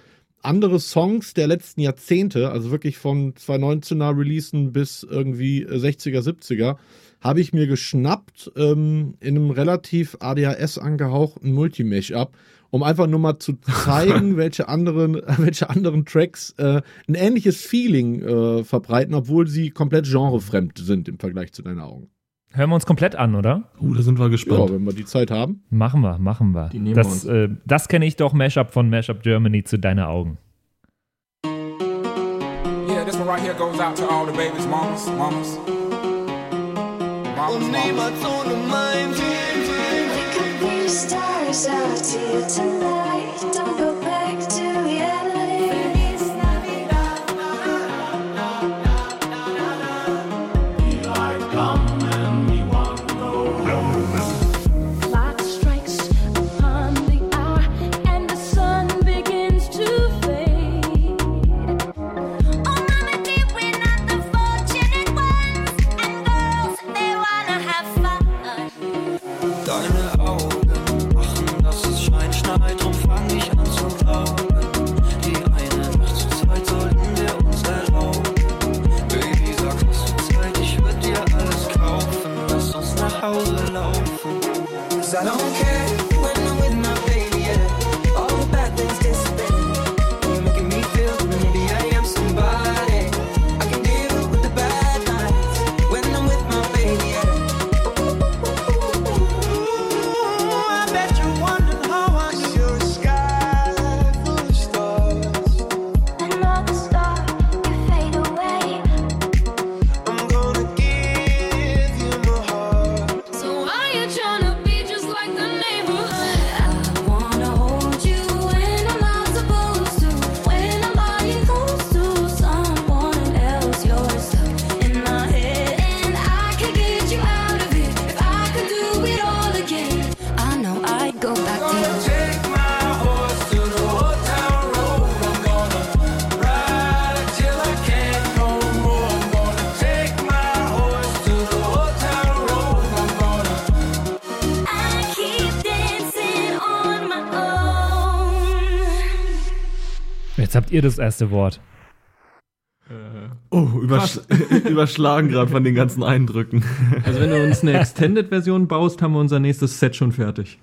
andere Songs der letzten Jahrzehnte, also wirklich von 2019er Releasen bis irgendwie 60er, 70er, habe ich mir geschnappt ähm, in einem relativ ADHS angehauchten Multimesh-Up, um einfach nur mal zu zeigen, welche anderen, welche anderen Tracks äh, ein ähnliches Feeling äh, verbreiten, obwohl sie komplett genrefremd sind im Vergleich zu deinen Augen. Hören wir uns komplett an, oder? Uh, da sind wir gespannt. Ja, wenn wir die Zeit haben. Machen wir, machen wir. Die nehmen das, wir. Äh, das kenne ich doch, Mashup von Mashup Germany zu deine Augen. Yeah, this one right here goes out to all the babies, mamas, mamas. Mamas, mamas. We could be stars out here tonight. Don't go ihr das erste Wort. Oh, übersch überschlagen gerade von den ganzen Eindrücken. Also wenn du uns eine Extended-Version baust, haben wir unser nächstes Set schon fertig.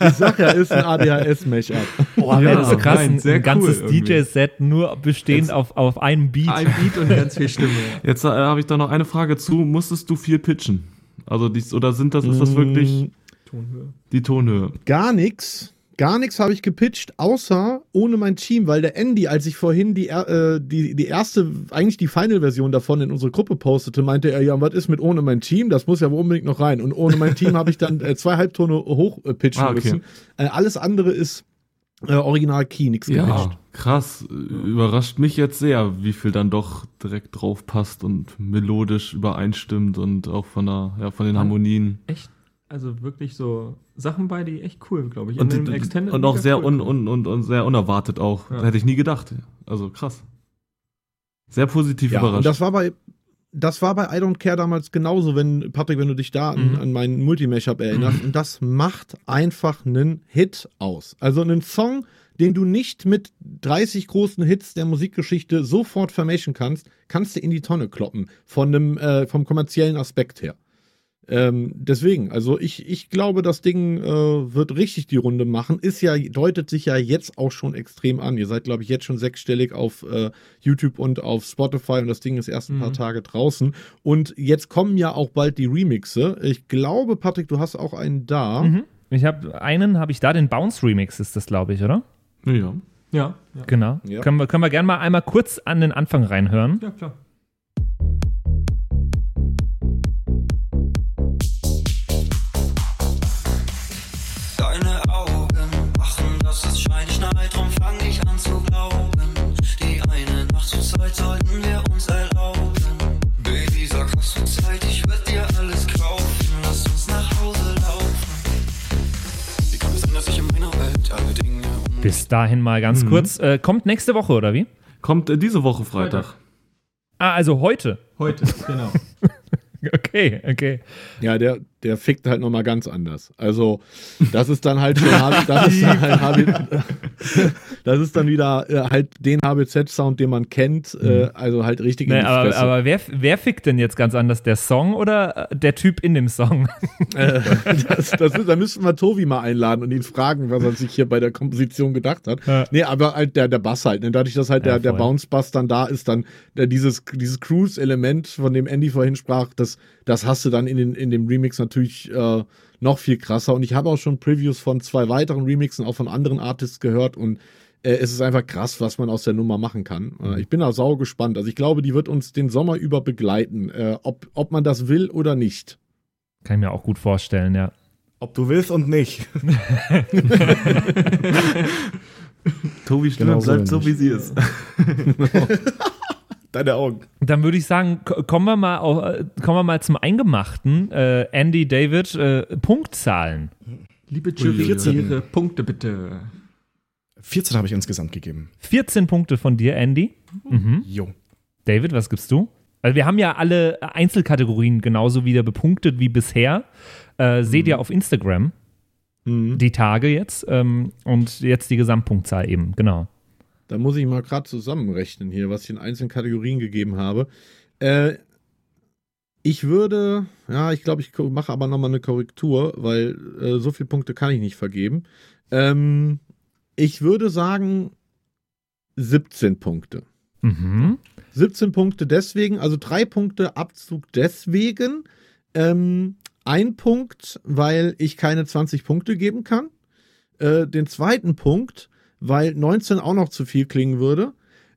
Die Sache ist ein ADHS-Mashup. Boah, Ja, das so krass, nein, ein, sehr ein ganzes cool. DJ-Set nur bestehend auf, auf einem Beat. Ein Beat und ganz viel Stimme. Jetzt äh, habe ich da noch eine Frage zu. Musstest du viel pitchen? Also dies, oder sind das, ist das wirklich Tonhöhe. die Tonhöhe? Gar nichts. Gar nichts habe ich gepitcht, außer ohne mein Team, weil der Andy, als ich vorhin die, äh, die, die erste, eigentlich die Final-Version davon in unsere Gruppe postete, meinte er, ja, was ist mit ohne mein Team? Das muss ja wohl unbedingt noch rein. Und ohne mein Team habe ich dann äh, zwei Halbtone hoch äh, pitchen Ah, okay. müssen. Äh, alles andere ist äh, Original Key, nichts gepitcht. krass. Überrascht mich jetzt sehr, wie viel dann doch direkt drauf passt und melodisch übereinstimmt und auch von der, ja, von den Harmonien. Echt, also wirklich so Sachen bei, die echt cool, glaube ich. Und, und auch sehr cool. un, un, und, und sehr unerwartet auch. Ja. Hätte ich nie gedacht. Also krass. Sehr positiv Ja, überrascht. und das war bei das war bei I Don't Care damals genauso, wenn, Patrick, wenn du dich da an, Mhm. an meinen Multi-Mashup erinnerst. Und das macht einfach einen Hit aus. Also einen Song, den du nicht mit 30 großen Hits der Musikgeschichte sofort vermischen kannst, kannst du in die Tonne kloppen. Von einem, äh, vom kommerziellen Aspekt her. Ähm, deswegen, also ich, ich glaube, das Ding äh, wird richtig die Runde machen. Ist ja, deutet sich ja jetzt auch schon extrem an. Ihr seid, glaube ich, jetzt schon sechsstellig auf äh, YouTube und auf Spotify und das Ding ist erst ein paar Tage draußen. Und jetzt kommen ja auch bald die Remixe. Ich glaube, Patrick, du hast auch einen da. Mhm. Ich habe einen, habe ich da, den Bounce Remix ist das, glaube ich, oder? ja. Ja, ja, Genau. Ja. Können, wir, können wir gerne mal einmal kurz an den Anfang reinhören. ja, klar. Bis dahin mal ganz kurz. Äh, kommt nächste Woche, oder wie? Kommt äh, diese Woche Freitag. Ah, also heute. Heute, genau. Okay, okay. Ja, der, der fickt halt nochmal ganz anders. Also, das ist dann halt schon, das ist dann halt das ist dann wieder äh, halt den HBZ-Sound, den man kennt, äh, also halt richtig in Nee, die aber aber wer, wer fickt denn jetzt ganz anders? Der Song oder äh, der Typ in dem Song? Äh, das, das ist, da müssten wir Tobi mal einladen und ihn fragen, was er sich hier bei der Komposition gedacht hat. Ja. Nee, aber halt der, der Bass halt. Ne? Dadurch, dass halt Ja, der, der. Bounce-Bass dann da ist, dann der, dieses, dieses Cruise-Element, von dem Andy vorhin sprach, das, das hast du dann in, den, in dem Remix natürlich äh, noch viel krasser. Und ich habe auch schon Previews von zwei weiteren Remixen, auch von anderen Artists gehört und äh, es ist einfach krass, was man aus der Nummer machen kann. Äh, ich bin da sau gespannt. Also ich glaube, die wird uns den Sommer über begleiten, äh, ob, ob man das will oder nicht. Kann ich mir auch gut vorstellen, ja. Ob du willst und nicht. Tobi Stimme Genau so bleibt so, wie sie ist. Deine Augen. Dann würde ich sagen, ko- kommen wir mal, auf, äh, kommen wir mal zum Eingemachten. Äh, Andy, David, äh, Punktzahlen. Liebe. Jury, Punkte bitte. 14 habe ich insgesamt gegeben. 14 Punkte von dir, Andy. Mhm. Jo. David, was gibst du? Also wir haben ja alle Einzelkategorien genauso wieder bepunktet wie bisher. Äh, Seht ihr auf Instagram die Tage jetzt ähm, und jetzt die Gesamtpunktzahl eben, genau. Da muss ich mal gerade zusammenrechnen hier, was ich in einzelnen Kategorien gegeben habe. Äh, ich würde, ja, ich glaube, ich mache aber nochmal eine Korrektur, weil äh, so viele Punkte kann ich nicht vergeben. Ähm, ich würde sagen 17 Punkte. Mhm. 17 Punkte deswegen, also drei Punkte Abzug deswegen. Ähm, ein Punkt, weil ich keine 20 Punkte geben kann. Äh, den zweiten Punkt, weil 19 auch noch zu viel klingen würde.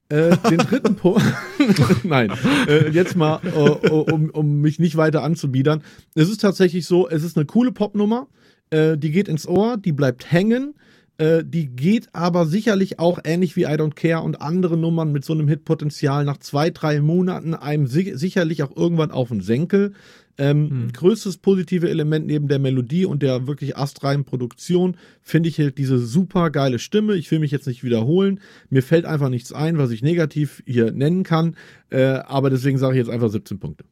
Äh, den dritten Punkt, nein, äh, jetzt mal, äh, um, um mich nicht weiter anzubiedern. Es ist tatsächlich so, es ist eine coole Popnummer, äh, die geht ins Ohr, die bleibt hängen, äh, die geht aber sicherlich auch ähnlich wie I Don't Care und andere Nummern mit so einem Hitpotenzial nach zwei, drei Monaten einem si sicherlich auch irgendwann auf den Senkel. Ähm, Größtes positive Element neben der Melodie und der wirklich astreinen Produktion finde ich halt diese super geile Stimme. Ich will mich jetzt nicht wiederholen. Mir fällt einfach nichts ein, was ich negativ hier nennen kann. Äh, aber deswegen sage ich jetzt einfach 17 Punkte.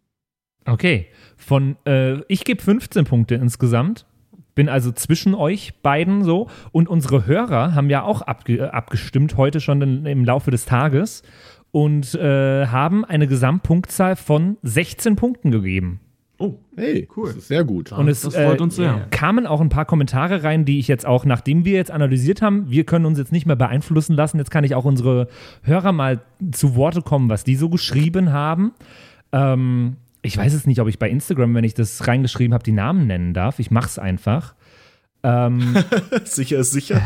Okay. Von, äh, ich gebe 15 Punkte insgesamt. Bin also zwischen euch beiden so. Und unsere Hörer haben ja auch abge abgestimmt, heute schon in, im Laufe des Tages. Und äh, haben eine Gesamtpunktzahl von 16 Punkten gegeben. Oh, Hey, Cool. Das ist sehr gut. Und es das freut äh, uns sehr. kamen auch ein paar Kommentare rein, die ich jetzt auch, nachdem wir jetzt analysiert haben, wir können uns jetzt nicht mehr beeinflussen lassen. Jetzt kann ich auch unsere Hörer mal zu Worte kommen, was die so geschrieben haben. Ähm, ich weiß es nicht, ob ich bei Instagram, wenn ich das reingeschrieben habe, die Namen nennen darf. Ich mach's einfach. Ähm, sicher ist sicher.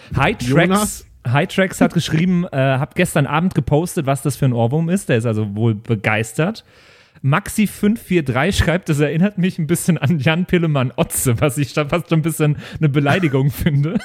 High Tracks. High Tracks hat geschrieben, äh, hab gestern Abend gepostet, was das für ein Ohrwurm ist. Der ist also wohl begeistert. Maxi543 schreibt, das erinnert mich ein bisschen an Jan Pillemann Otze, was ich fast schon ein bisschen eine Beleidigung finde.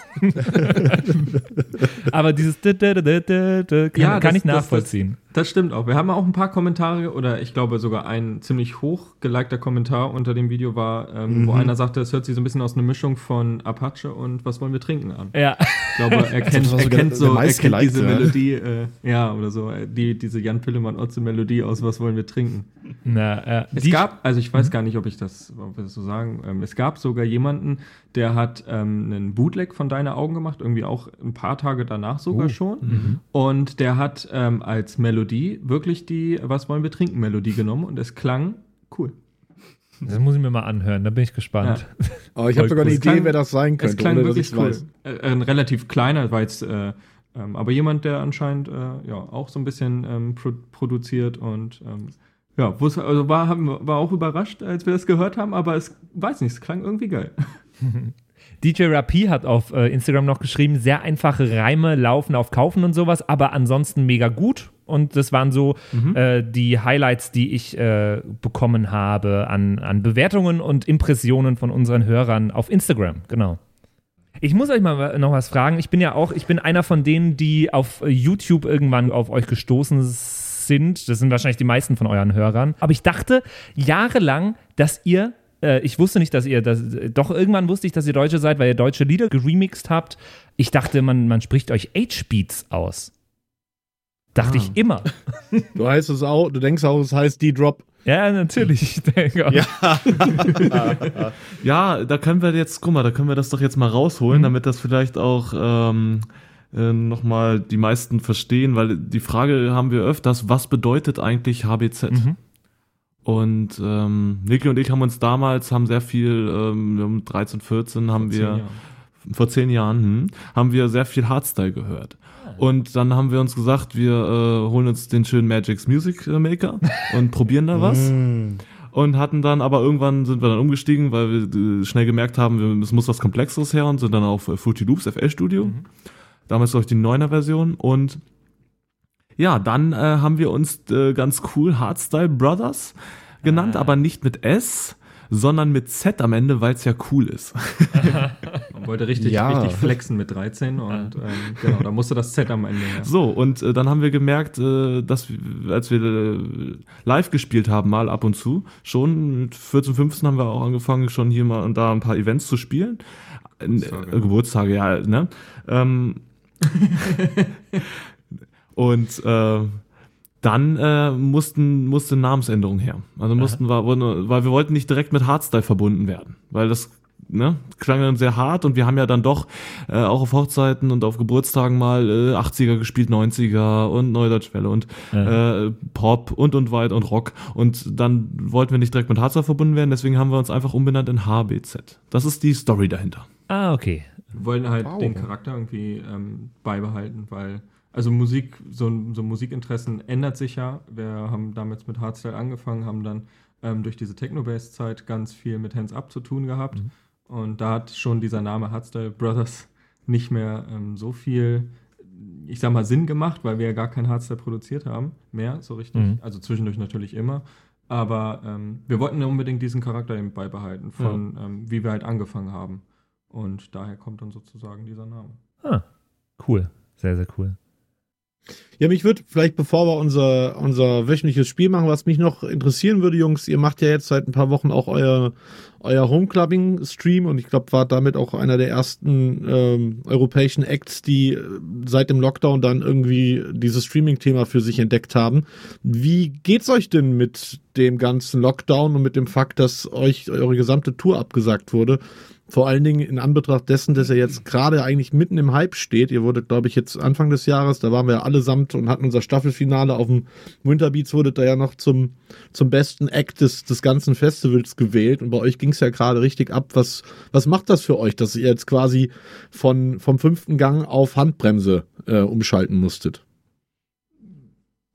Aber dieses kann, kann Ja, das- ich das- nachvollziehen. Das stimmt auch. Wir haben auch ein paar Kommentare oder ich glaube sogar ein ziemlich hoch gelikter Kommentar unter dem Video war, ähm, Mhm. wo einer sagte, es hört sich so ein bisschen aus einer Mischung von Apache und Was wollen wir trinken an. ja. Ich glaube, er kennt, war er kennt, so, er kennt diese ja. Melodie, äh, ja, oder so, äh, die, diese Jan Pillemann-Otze-Melodie aus Was wollen wir trinken. Na, äh, Es gab, also ich weiß gar nicht, ob ich das, ob wir das so sagen, ähm, es gab sogar jemanden, der hat ähm, einen Bootleg von Deine Augen gemacht, irgendwie auch ein paar Tage danach sogar Oh. schon. Mhm. Und der hat ähm, als Melodie wirklich die Was wollen wir trinken Melodie genommen und es klang cool. das muss ich mir mal anhören, da bin ich gespannt. Aber ich habe sogar eine cool. Idee, klang- wer das sein Es könnte, klang ohne dass wirklich ich cool. Äh, ein relativ kleiner, war jetzt, äh, ähm, aber jemand, der anscheinend äh, ja auch so ein bisschen ähm, pro produziert und ähm, ja, also war, haben, war auch überrascht, als wir das gehört haben, aber es weiß nicht, es klang irgendwie geil. DJ Rapi hat auf äh, Instagram noch geschrieben, sehr einfache Reime laufen auf Kaufen und sowas, aber ansonsten mega gut. Und das waren so äh, die Highlights, die ich äh, bekommen habe an, an Bewertungen und Impressionen von unseren Hörern auf Instagram. Genau. Ich muss euch mal noch was fragen. Ich bin ja auch, ich bin einer von denen, die auf YouTube irgendwann auf euch gestoßen sind. Das sind wahrscheinlich die meisten von euren Hörern. Aber ich dachte jahrelang, dass ihr, äh, ich wusste nicht, dass ihr, das, doch irgendwann wusste ich, dass ihr Deutsche seid, weil ihr deutsche Lieder geremixed habt. Ich dachte, man, man spricht euch H-Beats aus. Dachte ich immer. Du heißt es auch, du denkst auch, es heißt D-Drop. Ja, natürlich. Ich denke auch. Ja. Ja, da können wir jetzt, guck mal, da können wir das doch jetzt mal rausholen, damit das vielleicht auch ähm, äh, nochmal die meisten verstehen, weil die Frage haben wir öfters, was bedeutet eigentlich HBZ? Und ähm, Niki und ich haben uns damals, haben sehr viel, ähm, haben 13, 14 haben Zehn wir, Jahre. vor zehn Jahren, hm, haben wir sehr viel Hardstyle gehört. Und dann haben wir uns gesagt, wir äh, holen uns den schönen Magic's Music Maker und probieren da was. Und hatten dann, aber irgendwann sind wir dann umgestiegen, weil wir äh, schnell gemerkt haben, wir- es muss was Komplexeres her und sind dann auf äh, Fruity Loops FL Studio. Damals glaube ich die 9er Version und ja, dann äh, haben wir uns äh, ganz cool Hardstyle Brothers genannt, aber nicht mit S, sondern mit Z am Ende, weil es ja cool ist. Man wollte richtig, Ja. richtig flexen mit 13 und ähm, genau, da musste das Z am Ende her. So, und äh, dann haben wir gemerkt, äh, dass wir, als wir äh, live gespielt haben, mal ab und zu, schon mit 14, 15 haben wir auch angefangen, schon hier mal und da ein paar Events zu spielen. Äh, Geburtstage. äh, Geburtstage, ja, ne? Ähm, und äh, dann äh, mussten musste Namensänderung her. Also mussten wir, weil wir wollten nicht direkt mit Hardstyle verbunden werden, weil das ne, klang dann sehr hart und wir haben ja dann doch äh, auch auf Hochzeiten und auf Geburtstagen mal äh, 80er gespielt, 90er und Neudeutschwelle und äh, Pop und und weit und Rock und dann wollten wir nicht direkt mit Hardstyle verbunden werden, deswegen haben wir uns einfach umbenannt in HBZ. Das ist die Story dahinter. Ah, okay. Wir wollen halt Wow. den Charakter irgendwie ähm, beibehalten, weil, also Musik, so, so Musikinteressen ändert sich ja. Wir haben damals mit Hardstyle angefangen, haben dann ähm, durch diese Techno-Bass-Zeit ganz viel mit Hands Up zu tun gehabt. Und da hat schon dieser Name Hardstyle Brothers nicht mehr ähm, so viel, ich sag mal, Sinn gemacht, weil wir ja gar kein Hardstyle produziert haben, mehr so richtig. Mhm. Also zwischendurch natürlich immer. Aber ähm, wir wollten ja unbedingt diesen Charakter eben beibehalten, von ähm, wie wir halt angefangen haben. Und daher kommt dann sozusagen dieser Name. Ah, cool. Sehr, sehr cool. Ja, mich würde vielleicht, bevor wir unser, unser wöchentliches Spiel machen, was mich noch interessieren würde, Jungs, ihr macht ja jetzt seit ein paar Wochen auch euer, euer Homeclubbing-Stream und ich glaube, war damit auch einer der ersten ähm, europäischen Acts, die äh, seit dem Lockdown dann irgendwie dieses Streaming-Thema für sich entdeckt haben. Wie geht's euch denn mit dem ganzen Lockdown und mit dem Fakt, dass euch eure gesamte Tour abgesagt wurde. Vor allen Dingen in Anbetracht dessen, dass er jetzt gerade eigentlich mitten im Hype steht. Ihr wurdet, glaube ich, jetzt Anfang des Jahres, da waren wir ja allesamt und hatten unser Staffelfinale auf dem Winterbeats, wurdet da ja noch zum, zum besten Act des, des ganzen Festivals gewählt. Und bei euch ging es ja gerade richtig ab. Was, was macht das für euch, dass ihr jetzt quasi von, vom fünften Gang auf Handbremse äh, umschalten musstet?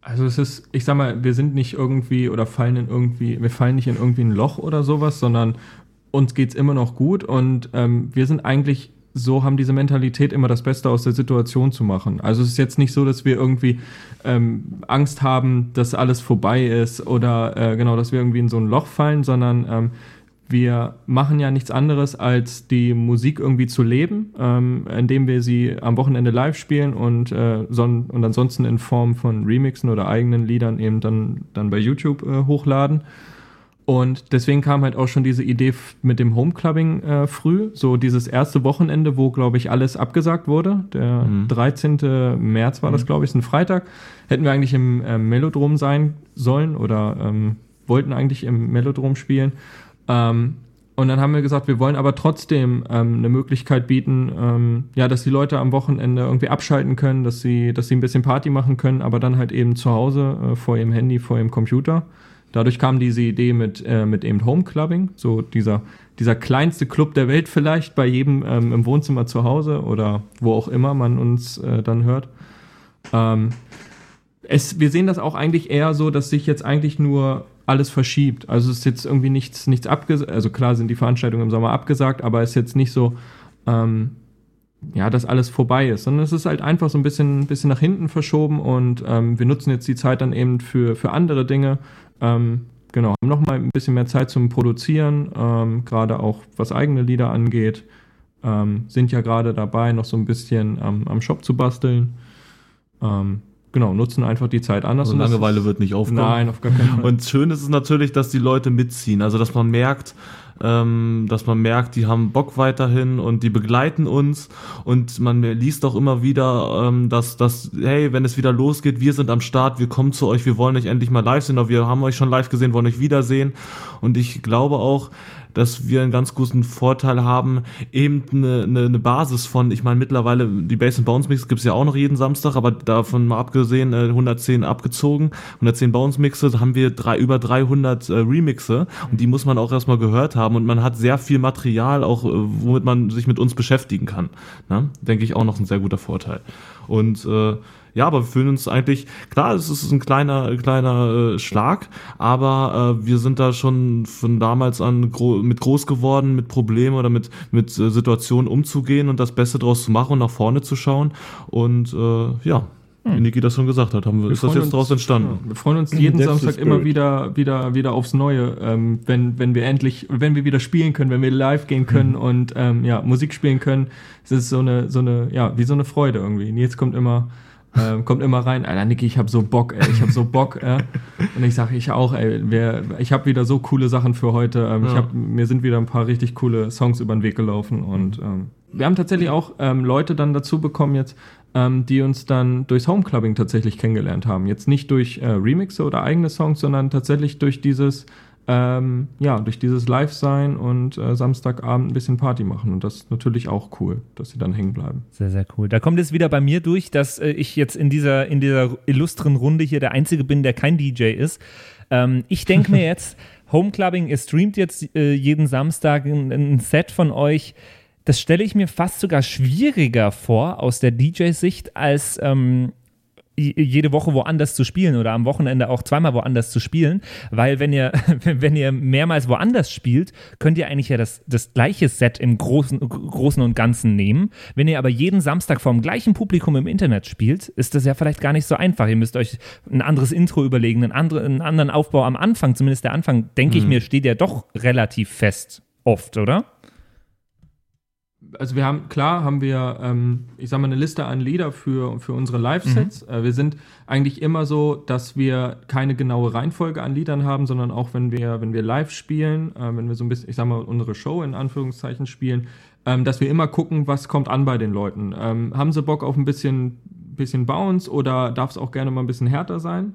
Also es ist, ich sag mal, wir sind nicht irgendwie oder fallen in irgendwie, wir fallen nicht in irgendwie ein Loch oder sowas, sondern uns geht's immer noch gut und ähm, wir sind eigentlich so haben diese Mentalität immer das Beste aus der Situation zu machen. Also es ist jetzt nicht so, dass wir irgendwie ähm, Angst haben, dass alles vorbei ist oder äh, genau, dass wir irgendwie in so ein Loch fallen, sondern ähm, wir machen ja nichts anderes, als die Musik irgendwie zu leben, ähm, indem wir sie am Wochenende live spielen und, äh, son und ansonsten in Form von Remixen oder eigenen Liedern eben dann, dann bei YouTube äh, hochladen. Und deswegen kam halt auch schon diese Idee mit dem Homeclubbing äh, früh, so dieses erste Wochenende, wo, glaube ich, alles abgesagt wurde. Der mhm. 13. März war das, mhm. glaube ich, ein Freitag. Hätten wir eigentlich im äh, Melodrom sein sollen oder ähm, wollten eigentlich im Melodrom spielen. Ähm, und dann haben wir gesagt, wir wollen aber trotzdem ähm, eine Möglichkeit bieten, ähm, ja, dass die Leute am Wochenende irgendwie abschalten können, dass sie, dass sie ein bisschen Party machen können, aber dann halt eben zu Hause äh, vor ihrem Handy, vor ihrem Computer. Dadurch kam diese Idee mit, äh, mit eben Homeclubbing, so dieser, dieser kleinste Club der Welt vielleicht bei jedem ähm, im Wohnzimmer zu Hause oder wo auch immer man uns äh, dann hört. Ähm, es, wir sehen das auch eigentlich eher so, dass sich jetzt eigentlich nur alles verschiebt. Also es ist jetzt irgendwie nichts, nichts abgesagt. Also klar sind die Veranstaltungen im Sommer abgesagt, aber es ist jetzt nicht so, ähm, ja, dass alles vorbei ist, sondern es ist halt einfach so ein bisschen, bisschen nach hinten verschoben und ähm, wir nutzen jetzt die Zeit dann eben für, für andere Dinge. Ähm, genau, haben nochmal ein bisschen mehr Zeit zum Produzieren, ähm, gerade auch was eigene Lieder angeht. Ähm, sind ja gerade dabei, noch so ein bisschen am Shop zu basteln. Ähm, genau, nutzen einfach die Zeit anders. Also Langeweile wird nicht aufkommen. Nein, auf gar keinen Fall. Und schön ist es natürlich, dass die Leute mitziehen. Also, dass man merkt, ähm, dass man merkt, die haben Bock weiterhin und die begleiten uns. Und man liest auch immer wieder, ähm, dass, dass, hey, wenn es wieder losgeht, wir sind am Start, wir kommen zu euch, wir wollen euch endlich mal live sehen, aber wir haben euch schon live gesehen, wollen euch wiedersehen. Und ich glaube auch, dass wir einen ganz guten Vorteil haben, eben eine, eine, eine Basis von, ich meine mittlerweile, die Bass and Bounce Mix gibt's ja auch noch jeden Samstag, aber davon mal abgesehen, 110 äh, abgezogen, 110 Bounce Mixe, haben wir drei, über 300 äh, Remixe und die muss man auch erstmal gehört haben und man hat sehr viel Material auch, äh, womit man sich mit uns beschäftigen kann. Ne? Denke ich auch noch ein sehr guter Vorteil. Und äh, ja, aber wir fühlen uns eigentlich, klar, es ist ein kleiner, kleiner äh, Schlag, aber äh, wir sind da schon von damals an gro mit groß geworden, mit Problemen oder mit, mit äh, Situationen umzugehen und das Beste draus zu machen und nach vorne zu schauen. Und äh, ja, wie Niki das schon gesagt hat, haben wir, wir ist das jetzt daraus entstanden. Ja, wir freuen uns jeden Samstag immer wieder, wieder, wieder aufs Neue, ähm, wenn, wenn wir endlich, wenn wir wieder spielen können, wenn wir live gehen können mhm. und ähm, ja, Musik spielen können. Es ist so eine, so eine, ja, wie so eine Freude irgendwie. Nils kommt immer, ähm, kommt immer rein, Alter, Niki, ich hab so Bock, ey, ich hab so Bock. Äh. Und ich sage, ich auch, ey, wer, ich habe wieder so coole Sachen für heute. Ähm, ja. ich hab, mir sind wieder ein paar richtig coole Songs über den Weg gelaufen und ähm, wir haben tatsächlich auch ähm, Leute dann dazu bekommen jetzt, ähm, die uns dann durchs Homeclubbing tatsächlich kennengelernt haben. Jetzt nicht durch äh, Remixe oder eigene Songs, sondern tatsächlich durch dieses ähm, ja, durch dieses Live-Sein und äh, Samstagabend ein bisschen Party machen. Und das ist natürlich auch cool, dass sie dann hängen bleiben. Sehr, sehr cool. Da kommt es wieder bei mir durch, dass äh, ich jetzt in dieser, in dieser illustren Runde hier der Einzige bin, der kein DJ ist. Ähm, ich denke mir jetzt, Homeclubbing, ihr streamt jetzt äh, jeden Samstag ein, ein Set von euch. Das stelle ich mir fast sogar schwieriger vor aus der DJ-Sicht als ähm, jede Woche woanders zu spielen oder am Wochenende auch zweimal woanders zu spielen, weil wenn ihr, wenn ihr mehrmals woanders spielt, könnt ihr eigentlich ja das, das gleiche Set im Großen, Großen und Ganzen nehmen. Wenn ihr aber jeden Samstag vor dem gleichen Publikum im Internet spielt, ist das ja vielleicht gar nicht so einfach. Ihr müsst euch ein anderes Intro überlegen, einen, andere, einen anderen Aufbau am Anfang, zumindest der Anfang, denke mhm. ich mir, steht ja doch relativ fest. Oft, oder? Also wir haben, klar haben wir, ähm, ich sag mal, eine Liste an Lieder für, für unsere Live-Sets. Mhm. Äh, wir sind eigentlich immer so, dass wir keine genaue Reihenfolge an Liedern haben, sondern auch wenn wir, wenn wir live spielen, äh, wenn wir so ein bisschen, ich sag mal, unsere Show in Anführungszeichen spielen, ähm, dass wir immer gucken, was kommt an bei den Leuten. Ähm, haben sie Bock auf ein bisschen, bisschen Bounce oder darf es auch gerne mal ein bisschen härter sein?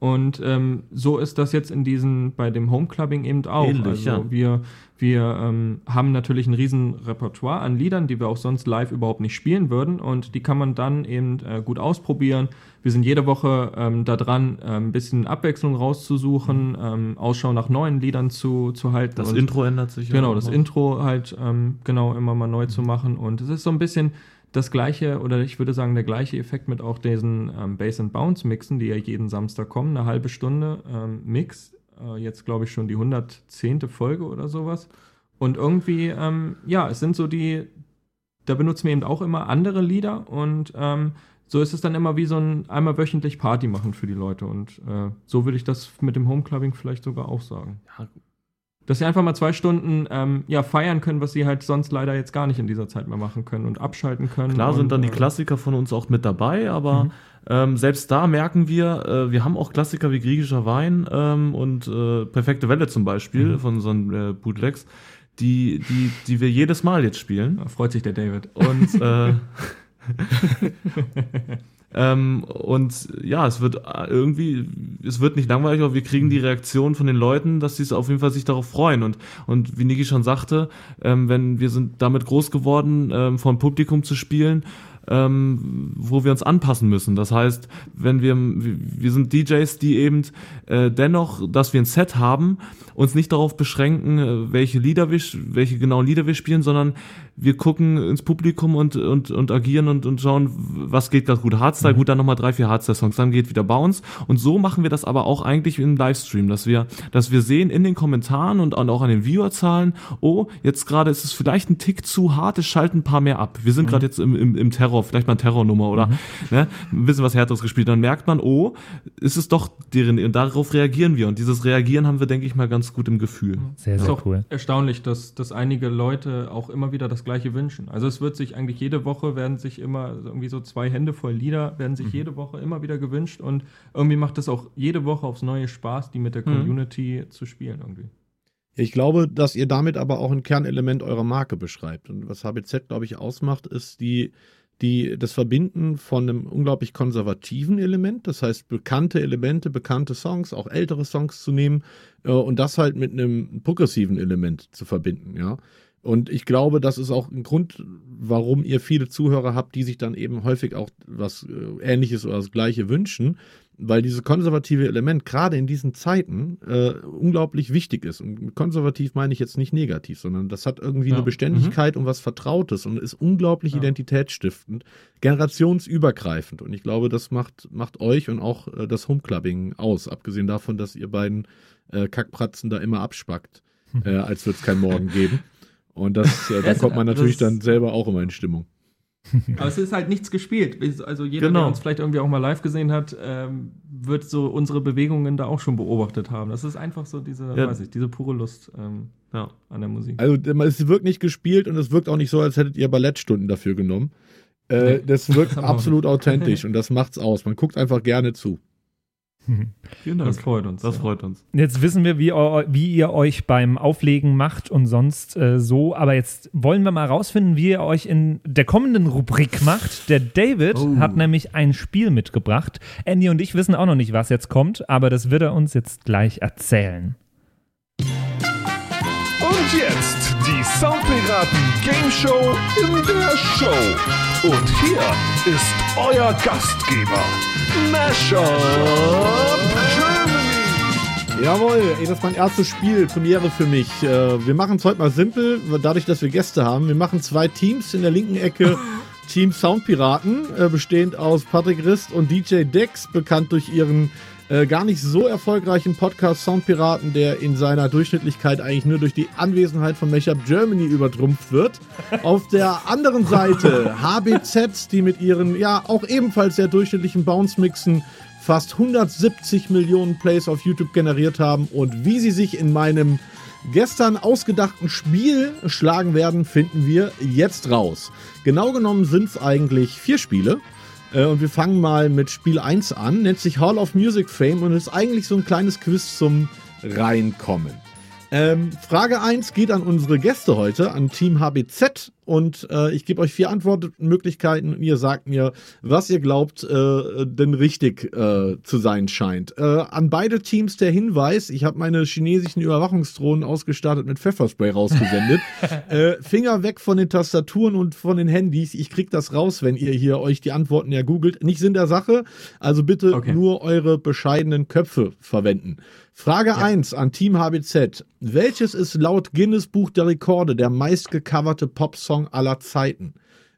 Und ähm, so ist das jetzt in diesen, bei dem Homeclubbing eben auch. Ähnlich, also ja. wir, wir ähm, haben natürlich ein riesen Repertoire an Liedern, die wir auch sonst live überhaupt nicht spielen würden. Und die kann man dann eben äh, gut ausprobieren. Wir sind jede Woche ähm, da dran, äh, ein bisschen Abwechslung rauszusuchen, ähm, Ausschau nach neuen Liedern zu, zu halten. Das und Intro ändert sich. ja Genau, das noch. Intro halt ähm, genau immer mal neu zu machen. Und es ist so ein bisschen das gleiche, oder ich würde sagen, der gleiche Effekt mit auch diesen ähm, Bass and Bounce Mixen, die ja jeden Samstag kommen, eine halbe Stunde ähm, Mix. Äh, jetzt glaube ich schon die 110. Folge oder sowas. Und irgendwie, ähm, ja, es sind so die, da benutzen wir eben auch immer andere Lieder und ähm, so ist es dann immer wie so ein einmal wöchentlich Party machen für die Leute. Und äh, so würde ich das mit dem Homeclubbing vielleicht sogar auch sagen. Ja. Dass sie einfach mal zwei Stunden ähm, ja, feiern können, was sie halt sonst leider jetzt gar nicht in dieser Zeit mehr machen können und abschalten können. Klar sind und, dann die äh, Klassiker von uns auch mit dabei, aber ähm, selbst da merken wir, äh, wir haben auch Klassiker wie griechischer Wein ähm, und äh, perfekte Welle zum Beispiel von unseren äh, Bootlegs, die, die, die wir jedes Mal jetzt spielen. Da freut sich der David. Und äh, ähm, und ja, es wird äh, irgendwie, es wird nicht langweilig, aber wir kriegen die Reaktion von den Leuten, dass sie es auf jeden Fall sich darauf freuen. Und, und wie Niki schon sagte, ähm, wenn wir sind damit groß geworden, ähm, vor Publikum zu spielen, ähm, wo wir uns anpassen müssen. Das heißt, wenn wir, wir sind DJs, die eben äh, dennoch, dass wir ein Set haben, uns nicht darauf beschränken, äh, welche Lieder wir, welche genauen Lieder wir spielen, sondern wir gucken ins Publikum und, und, und agieren und, und schauen, was geht gerade gut. Hardstyle, gut, dann nochmal drei, vier Hardstyle-Songs, dann geht wieder Bounce. Und so machen wir das aber auch eigentlich im Livestream, dass wir, dass wir sehen in den Kommentaren und auch an den Viewerzahlen, oh, jetzt gerade ist es vielleicht ein Tick zu hart, es schalten ein paar mehr ab. Wir sind gerade jetzt im, im, im Terror, vielleicht mal eine Terrornummer oder ne, ein bisschen was Härteres gespielt. Dann merkt man, oh, ist es doch deren, und darauf reagieren wir. Und dieses Reagieren haben wir, denke ich mal, ganz gut im Gefühl. Sehr, ist sehr auch cool. erstaunlich, dass, dass einige Leute auch immer wieder das Gleiche wünschen. Also es wird sich eigentlich jede Woche werden sich immer irgendwie so zwei Hände voll Lieder werden sich jede Woche immer wieder gewünscht und irgendwie macht es auch jede Woche aufs neue Spaß, die mit der Community zu spielen irgendwie. Ich glaube, dass ihr damit aber auch ein Kernelement eurer Marke beschreibt. Und was HBZ, glaube ich, ausmacht, ist die, die, das Verbinden von einem unglaublich konservativen Element, das heißt bekannte Elemente, bekannte Songs, auch ältere Songs zu nehmen äh, und das halt mit einem progressiven Element zu verbinden, ja. Und ich glaube, das ist auch ein Grund, warum ihr viele Zuhörer habt, die sich dann eben häufig auch was äh, Ähnliches oder das Gleiche wünschen, weil dieses konservative Element gerade in diesen Zeiten äh, unglaublich wichtig ist. Und konservativ meine ich jetzt nicht negativ, sondern das hat irgendwie Ja. eine Beständigkeit und was Vertrautes und ist unglaublich Ja. identitätsstiftend, generationsübergreifend. Und ich glaube, das macht, macht euch und auch äh, das Homeclubbing aus, abgesehen davon, dass ihr beiden äh, Kackpratzen da immer abspackt, äh, als wird es kein Morgen geben. Und das, äh, da Das- kommt man natürlich das- dann selber auch immer in Stimmung. Aber es ist halt nichts gespielt. Also jeder, Genau. der uns vielleicht irgendwie auch mal live gesehen hat, ähm, wird so unsere Bewegungen da auch schon beobachtet haben. Das ist einfach so diese, Ja. weiß ich, diese pure Lust ähm, Ja. an der Musik. Also es wirkt nicht gespielt und es wirkt auch nicht so, als hättet ihr Ballettstunden dafür genommen. Äh, Nee, das wirkt auch absolut authentisch und das macht's aus. Man guckt einfach gerne zu. Vielen Dank. Das freut uns. Das ja. freut uns. Jetzt wissen wir, wie, wie ihr euch beim Auflegen macht und sonst äh, so. Aber jetzt wollen wir mal rausfinden, wie ihr euch in der kommenden Rubrik macht. Der David Oh. hat nämlich ein Spiel mitgebracht. Andy und ich wissen auch noch nicht, was jetzt kommt, aber das wird er uns jetzt gleich erzählen. Und jetzt die Soundpiraten Game Show in der Show. Und hier ist euer Gastgeber, Mashup Germany. Jawohl, ey, das ist mein erstes Spiel, Premiere für mich. Äh, wir machen es heute mal simpel, dadurch, dass wir Gäste haben. Wir machen zwei Teams in der linken Ecke. Team Soundpiraten, äh, bestehend aus Patrick Rist und DJ Dex, bekannt durch ihren äh, gar nicht so erfolgreichen Podcast Soundpiraten, der in seiner Durchschnittlichkeit eigentlich nur durch die Anwesenheit von Mashup Germany übertrumpft wird. Auf der anderen Seite HBZ, die mit ihren, ja, auch ebenfalls sehr durchschnittlichen Bounce-Mixen fast 170 Millionen Plays auf YouTube generiert haben und wie sie sich in meinem gestern ausgedachten Spiel schlagen werden, finden wir jetzt raus. Genau genommen sind es eigentlich vier Spiele. Äh, Und wir fangen mal mit Spiel 1 an, nennt sich Hall of Music Fame und ist eigentlich so ein kleines Quiz zum Reinkommen. Ähm, Frage 1 geht an unsere Gäste heute, an Team HBZ und äh, ich gebe euch vier Antwortmöglichkeiten und ihr sagt mir, was ihr glaubt, äh, denn richtig äh, zu sein scheint. Äh, an beide Teams der Hinweis, ich habe meine chinesischen Überwachungsdrohnen ausgestattet mit Pfefferspray rausgesendet. äh, Finger weg von den Tastaturen und von den Handys. Ich krieg das raus, wenn ihr hier euch die Antworten ja googelt. Nicht Sinn der Sache, also bitte Okay. nur eure bescheidenen Köpfe verwenden. Frage 1 an Team HBZ. Welches ist laut Guinness Buch der Rekorde der meistgecoverte Popsong aller Zeiten?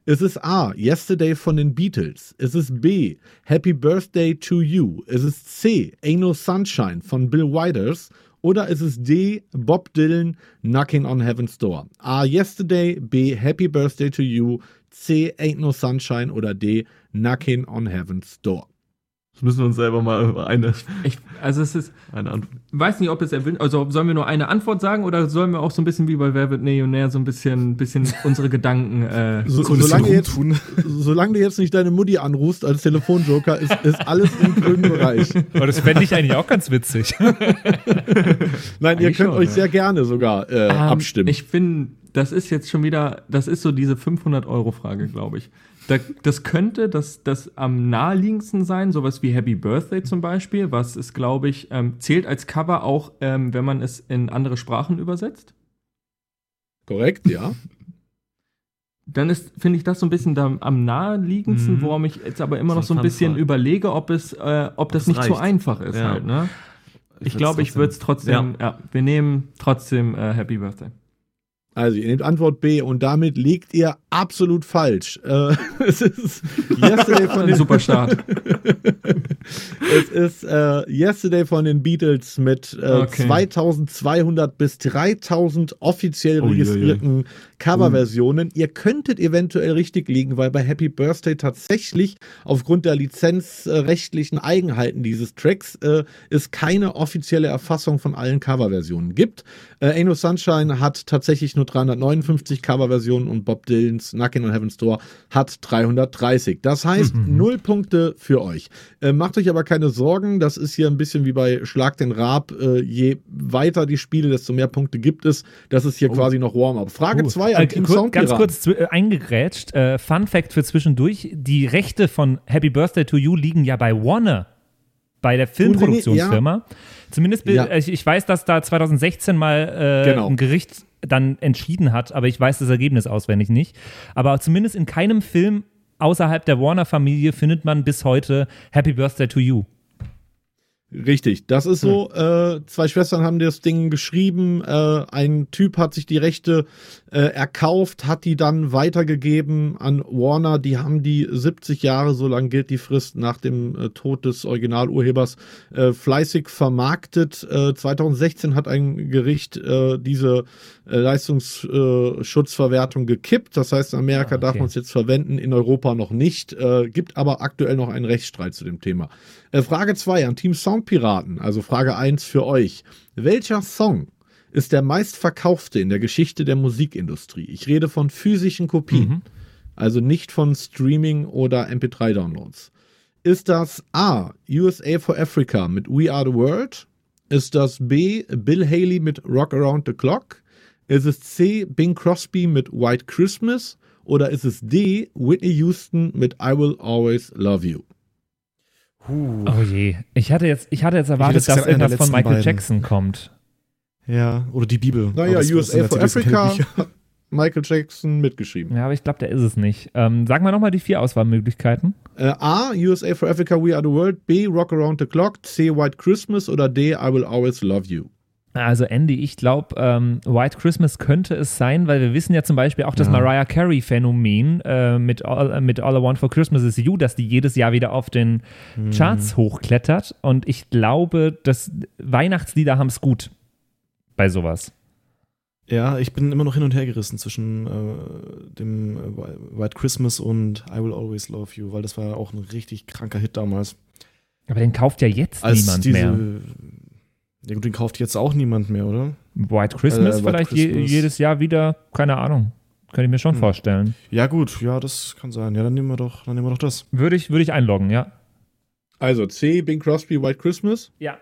Ist es A. Yesterday von den Beatles? Ist es B. Happy Birthday to You? Ist es C. Ain't No Sunshine von Bill Withers? Oder ist es D. Bob Dylan Knocking on Heaven's Door? A. Yesterday, B. Happy Birthday to You, C. Ain't No Sunshine oder D. Knocking on Heaven's Door. Das müssen wir uns selber mal eine, Ich, also es ist, eine Antwort. weiß nicht, ob es erwünscht, also sollen wir nur eine Antwort sagen oder sollen wir auch so ein bisschen wie bei Wer wird Millionär so ein bisschen, bisschen unsere Gedanken äh, So, solange, jetzt, solange du jetzt nicht deine Mutti anrufst als Telefonjoker, ist, ist alles im grünen Bereich. Aber das fände ich eigentlich auch ganz witzig. Nein, ihr Eigentlich könnt schon, euch ja. sehr gerne sogar äh, Ähm, abstimmen. Ich finde, das ist jetzt schon wieder, das ist so diese 500-Euro-Frage, glaube ich. Da, das könnte das, das am naheliegendsten sein, sowas wie Happy Birthday zum Beispiel, was ist, glaube ich, ähm, zählt als Cover auch, ähm, wenn man es in andere Sprachen übersetzt. Korrekt, ja. Dann ist, finde ich, das so ein bisschen da am naheliegendsten, Mhm. worum ich jetzt aber immer noch So so ein bisschen Fun-Frage. überlege, ob es, äh, ob das Das nicht zu reicht. einfach ist Ja. halt, ne? Ich glaube, ich würde es trotzdem, ja. wir nehmen trotzdem äh, Happy Birthday. Also, ihr nehmt Antwort B und damit liegt ihr absolut falsch. Äh, es ist Yesterday von den, super Start. es ist äh, Yesterday von den Beatles mit äh, Okay. 2200 bis 3000 offiziell registrierten Coverversionen. Ihr könntet eventuell richtig liegen, weil bei Happy Birthday tatsächlich aufgrund der lizenzrechtlichen Eigenheiten dieses Tracks äh, es keine offizielle Erfassung von allen Coverversionen gibt. Äh, Ain't No Sunshine hat tatsächlich nur 359 Coverversionen und Bob Dylans Knockin' on Heaven's Door hat 330. Das heißt, null Punkte für euch. Äh, macht euch aber keine Sorgen, das ist hier ein bisschen wie bei Schlag den Raab. Äh, je weiter die Spiele, desto mehr Punkte gibt es. Das ist hier quasi noch Warm-up. Frage 2 an Äh, Team kur- Soundpiraten. ganz kurz äh, eingegrätscht. Äh, Fun Fact für zwischendurch: Die Rechte von Happy Birthday to You liegen ja bei Warner, bei der Filmproduktionsfirma. Zumindest, be- Ja. äh, ich, ich weiß, dass da 2016 mal äh, Genau. ein Gericht dann entschieden hat, aber ich weiß das Ergebnis auswendig nicht. Aber zumindest in keinem Film außerhalb der Warner-Familie findet man bis heute Happy Birthday to You. Richtig, das ist so. Äh, zwei Schwestern haben das Ding geschrieben. Äh, ein Typ hat sich die Rechte äh, erkauft, hat die dann weitergegeben an Warner. Die haben die 70 Jahre, so lang gilt die Frist nach dem äh, Tod des Originalurhebers, äh, fleißig vermarktet. Äh, 2016 hat ein Gericht äh, diese Leistungsschutzverwertung gekippt. Das heißt, in Amerika Ah, darf okay. man es jetzt verwenden, in Europa noch nicht. Äh, gibt aber aktuell noch einen Rechtsstreit zu dem Thema. Äh, Frage 2 an Team Soundpiraten, also Frage 1 für euch. Welcher Song ist der meistverkaufte in der Geschichte der Musikindustrie? Ich rede von physischen Kopien, also nicht von Streaming oder MP3-Downloads. Ist das A, USA for Africa mit We Are the World? Ist das B, Bill Haley mit Rock Around the Clock? Ist es C, Bing Crosby mit White Christmas? Oder ist es D, Whitney Houston mit I Will Always Love You? Oh je. Ich hatte jetzt, ich hatte jetzt erwartet, dass irgendwas von Michael beiden. Jackson kommt. Ja, oder die Bibel. Naja, USA for Africa hat Michael Jackson mitgeschrieben. Ja, aber ich glaube, der ist es nicht. Ähm, sagen wir nochmal die vier Auswahlmöglichkeiten. Äh, A, USA for Africa, We Are the World. B, Rock Around the Clock. C, White Christmas. Oder D, I Will Always Love You. Also Andy, ich glaube, ähm, White Christmas könnte es sein, weil wir wissen ja zum Beispiel auch das Ja. Mariah Carey-Phänomen äh, mit, all, äh, mit All I Want for Christmas is You, dass die jedes Jahr wieder auf den Charts hochklettert. Und ich glaube, dass Weihnachtslieder haben es gut bei sowas. Ja, ich bin immer noch hin und her gerissen zwischen äh, dem äh, White Christmas und I Will Always Love You, weil das war auch ein richtig kranker Hit damals. Aber den kauft ja jetzt Als niemand diese, mehr. Ja gut, den kauft jetzt auch niemand mehr, oder? White Christmas Äh, White vielleicht Je, Christmas. jedes Jahr wieder, keine Ahnung. Könnte ich mir schon Hm. vorstellen. Ja gut, ja, das kann sein. Ja, dann nehmen wir doch, dann nehmen wir doch das. Würde ich, würde ich einloggen, ja. Also C, Bing Crosby, White Christmas. Ja.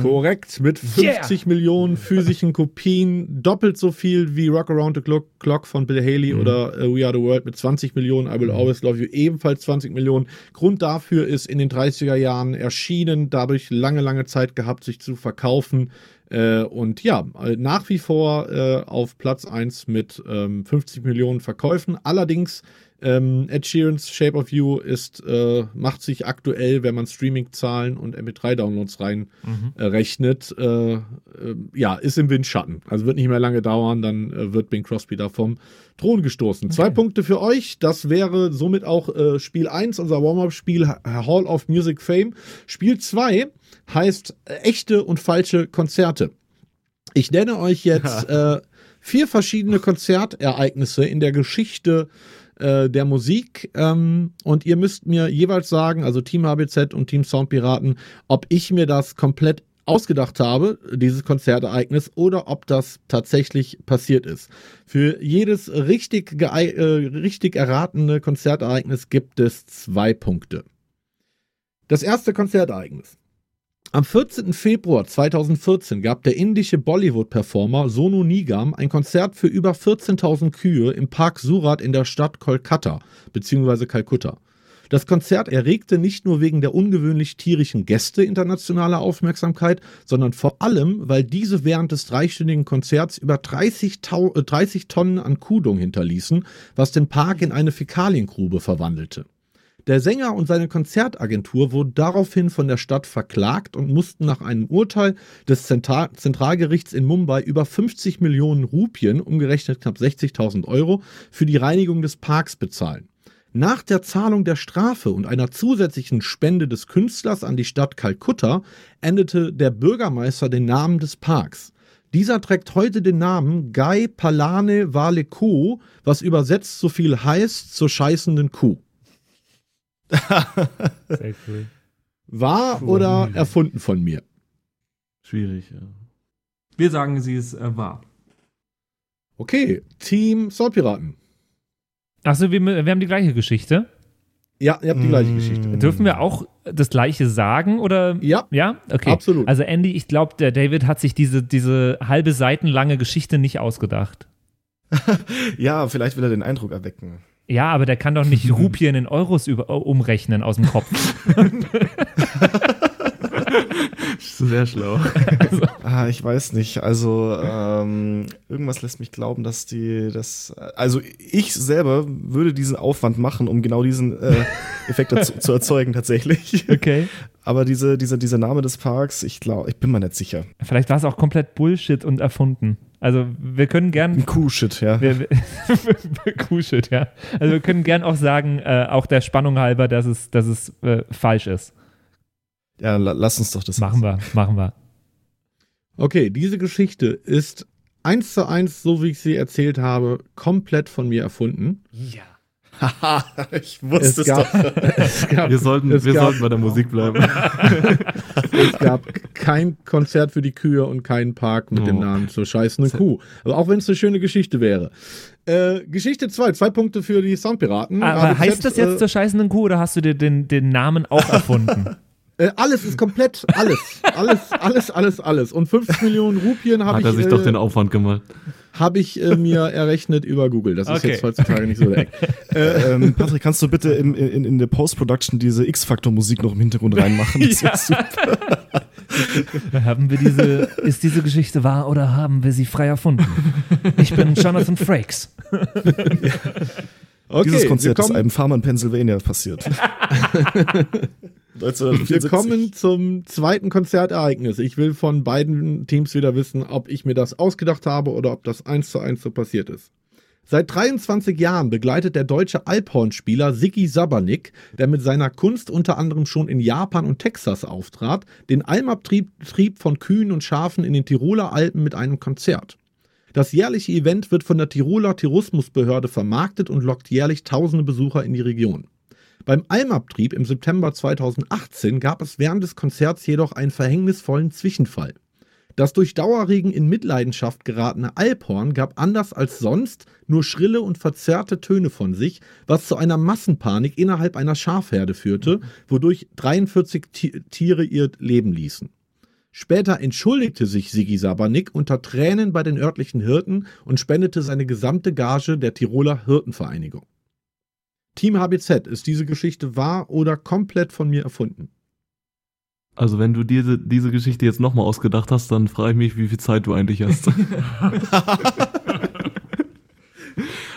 Korrekt, mit 50 Millionen physischen Kopien, doppelt so viel wie Rock Around the Clock, Clock von Bill Haley oder äh, We Are the World mit 20 Millionen, I Will Always Love You ebenfalls 20 Millionen. Grund dafür ist in den 30er Jahren erschienen, dadurch lange, lange Zeit gehabt, sich zu verkaufen. Äh, und ja, äh, nach wie vor äh, auf Platz 1 mit ähm, 50 Millionen Verkäufen. Allerdings ähm, Ed Sheerans Shape of You ist, äh, macht sich aktuell, wenn man Streaming-Zahlen und MP3-Downloads rein äh, rechnet, äh, äh, ja, ist im Windschatten. Also wird nicht mehr lange dauern, dann äh, wird Bing Crosby da vom Thron gestoßen. Zwei Punkte für euch. Das wäre somit auch äh, Spiel 1, unser Warm-Up-Spiel Hall of Music Fame. Spiel 2 heißt äh, echte und falsche Konzerte. Ich nenne euch jetzt äh, vier verschiedene Konzertereignisse in der Geschichte äh, der Musik ähm, und ihr müsst mir jeweils sagen, also Team HBZ und Team Soundpiraten, ob ich mir das komplett ausgedacht habe, dieses Konzertereignis, oder ob das tatsächlich passiert ist. Für jedes richtig, äh, richtig erratene Konzertereignis gibt es zwei Punkte. Das erste Konzertereignis. Am 14. Februar 2014 gab der indische Bollywood-Performer Sonu Nigam ein Konzert für über 14.000 Kühe im Park Surat in der Stadt Kolkata bzw. Kalkutta. Das Konzert erregte nicht nur wegen der ungewöhnlich tierischen Gäste internationale Aufmerksamkeit, sondern vor allem, weil diese während des dreistündigen Konzerts über 30, Tau äh, 30 Tonnen an Kudung hinterließen, was den Park in eine Fäkaliengrube verwandelte. Der Sänger und seine Konzertagentur wurden daraufhin von der Stadt verklagt und mussten nach einem Urteil des Zentral Zentralgerichts in Mumbai über 50 Millionen Rupien, umgerechnet knapp 60.000 Euro, für die Reinigung des Parks bezahlen. Nach der Zahlung der Strafe und einer zusätzlichen Spende des Künstlers an die Stadt Kalkutta endete der Bürgermeister den Namen des Parks. Dieser trägt heute den Namen Gai Palane Vale Ko, was übersetzt so viel heißt zur scheißenden Kuh. Sehr cool. Wahr oder erfunden von mir? Schwierig, ja. Wir sagen, sie ist äh, wahr. Okay, Team Soulpiraten. Achso, wir, wir haben die gleiche Geschichte. Ja, ihr habt die gleiche Geschichte. Dürfen wir auch das gleiche sagen oder? Ja. Ja? Okay. Absolut. Also Andy, ich glaube, der David hat sich diese, diese halbe seitenlange Geschichte nicht ausgedacht. Ja, vielleicht will er den Eindruck erwecken. Ja, aber der kann doch nicht Rupien in Euros über, umrechnen aus dem Kopf. Sehr schlau. Ah, ich weiß nicht. Also ähm, irgendwas lässt mich glauben, dass die das. Also ich selber würde diesen Aufwand machen, um genau diesen äh, Effekt dazu, zu erzeugen tatsächlich. Okay. Aber diese, diese, dieser Name des Parks, ich glaube, ich bin mir nicht sicher. Vielleicht war es auch komplett Bullshit und erfunden. Also wir können gern. Kuhshit, ja. Wir, wir, Kuhshit, ja. Also wir können gern auch sagen, äh, auch der Spannung halber, dass es, dass es äh, falsch ist. Ja, la, lass uns doch das Machen wir, machen wir. Okay, diese Geschichte ist eins zu eins, so wie ich sie erzählt habe, komplett von mir erfunden. Ja. ich wusste Es gab, es gab, Wir sollten, es wir gab, sollten bei der Musik bleiben. es gab kein Konzert für die Kühe und keinen Park mit dem Oh. Namen zur scheißenden Kuh. Aber auch wenn es eine schöne Geschichte wäre. Äh, Geschichte 2, zwei Punkte für die Soundpiraten. Aber ABZ, heißt das jetzt äh, zur scheißenden Kuh oder hast du dir den, den Namen auch erfunden? Äh, alles ist komplett, alles, alles, alles, alles, alles. Und 50 Millionen Rupien habe Hat ich, er sich doch äh, den Aufwand gemacht. Hab ich äh, mir errechnet über Google. Das ist Okay. jetzt heutzutage nicht so der Eck. Äh, ähm, Patrick, kannst du bitte in, in, in der Post-Production diese X-Factor-Musik noch im Hintergrund reinmachen? Das Ja. ist super. haben wir diese, ist diese Geschichte wahr oder haben wir sie frei erfunden? Ich bin Jonathan Frakes. Okay, Dieses Konzert ist einem Farmer in Pennsylvania passiert. Wir 1964. kommen zum zweiten Konzertereignis. Ich will von beiden Teams wieder wissen, ob ich mir das ausgedacht habe oder ob das eins zu eins so passiert ist. Seit 23 Jahren begleitet der deutsche Alphornspieler Sigi Sabanik, der mit seiner Kunst unter anderem schon in Japan und Texas auftrat, den Almabtrieb Trieb von Kühen und Schafen in den Tiroler Alpen mit einem Konzert. Das jährliche Event wird von der Tiroler Tourismusbehörde vermarktet und lockt jährlich tausende Besucher in die Region. Beim Almabtrieb im September 2018 gab es während des Konzerts jedoch einen verhängnisvollen Zwischenfall. Das durch Dauerregen in Mitleidenschaft geratene Alphorn gab anders als sonst nur schrille und verzerrte Töne von sich, was zu einer Massenpanik innerhalb einer Schafherde führte, wodurch 43 Ti- Tiere ihr Leben ließen. Später entschuldigte sich Sigi Sabernick unter Tränen bei den örtlichen Hirten und spendete seine gesamte Gage der Tiroler Hirtenvereinigung. Team HBZ, ist diese Geschichte wahr oder komplett von mir erfunden? Also wenn du diese, diese Geschichte jetzt nochmal ausgedacht hast, dann frage ich mich, wie viel Zeit du eigentlich hast.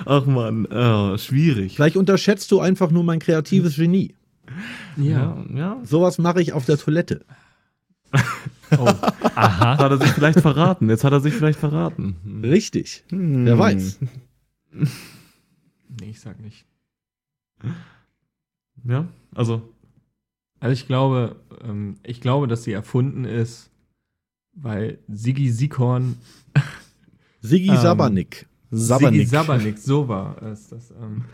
Ach man, äh, schwierig. Vielleicht unterschätzt du einfach nur mein kreatives Genie. Ja, ja. Sowas mache ich auf der Toilette. Oh. Aha. Hat er sich vielleicht verraten. Jetzt hat er sich vielleicht verraten. Richtig. Wer weiß. Nee, ich sag nicht. Ja, also Also ich glaube, ähm, ich glaube, dass sie erfunden ist, weil Sigi Sikorn Sigi Ähm, Sabernick. Sigi Sabernick, so war es. Das, ähm,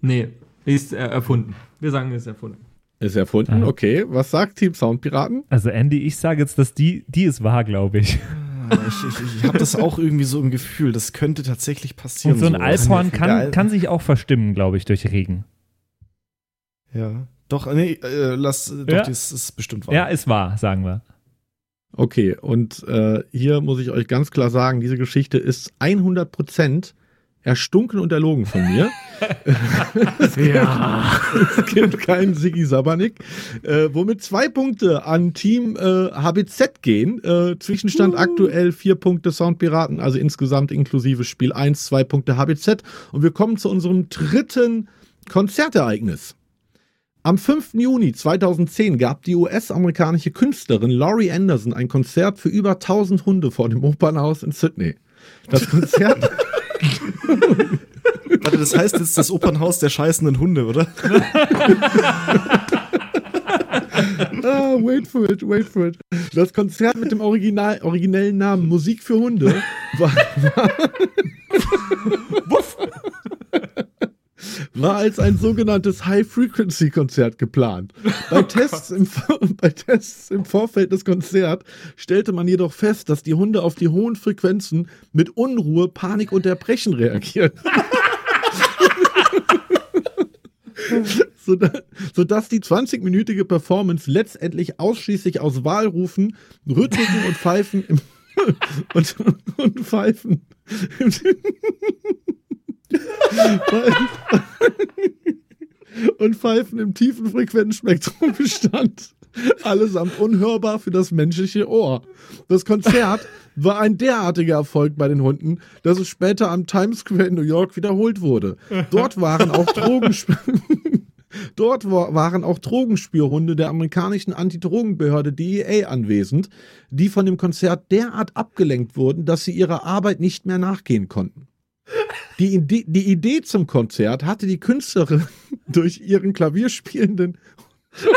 nee, ist äh, erfunden. Wir sagen, ist erfunden. Ist erfunden, Ah. okay. Was sagt Team Soundpiraten? Also Andy, ich sage jetzt, dass die, die ist wahr, glaube ich. Ich, ich, ich habe das auch irgendwie so im Gefühl, das könnte tatsächlich passieren. Und so ein Alphorn ja- kann, der- kann sich auch verstimmen, glaube ich, durch Regen. Ja. Doch, nee, äh, lass, äh, doch, Ja. das ist bestimmt wahr. Ja, ist wahr, sagen wir. Okay, und äh, hier muss ich euch ganz klar sagen, diese Geschichte ist 100% erstunken und erlogen von mir. Ja. es gibt keinen Sigi Sabernick. Äh, womit zwei Punkte an Team äh, HBZ gehen. Äh, Zwischenstand aktuell vier Punkte Soundpiraten, also insgesamt inklusive Spiel 1, zwei Punkte HBZ. Und wir kommen zu unserem dritten Konzertereignis. Am 5. Juni 2010 gab die US-amerikanische Künstlerin Laurie Anderson ein Konzert für über 1000 Hunde vor dem Opernhaus in Sydney. Das Konzert, Warte, das heißt jetzt das Opernhaus der scheißenden Hunde, oder? ah, wait for it, wait for it. Das Konzert mit dem Original, originellen Namen Musik für Hunde war, war als ein sogenanntes High-Frequency-Konzert geplant. Bei Tests, im, bei Tests im Vorfeld des Konzerts stellte man jedoch fest, dass die Hunde auf die hohen Frequenzen mit Unruhe, Panik und Erbrechen reagieren. Soda- sodass die 20-minütige Performance letztendlich ausschließlich aus Wahlrufen, Rhythmiken und Pfeifen im, und, und Pfeifen und Pfeifen im tiefen Frequenzspektrum bestand. Allesamt unhörbar für das menschliche Ohr. Das Konzert war ein derartiger Erfolg bei den Hunden, dass es später am Times Square in New York wiederholt wurde. Dort waren auch Drogensp Dort wa- waren auch Drogenspürhunde der amerikanischen Antidrogenbehörde DEA anwesend, die von dem Konzert derart abgelenkt wurden, dass sie ihrer Arbeit nicht mehr nachgehen konnten. Die Idee, die Idee zum Konzert hatte die Künstlerin durch ihren klavierspielenden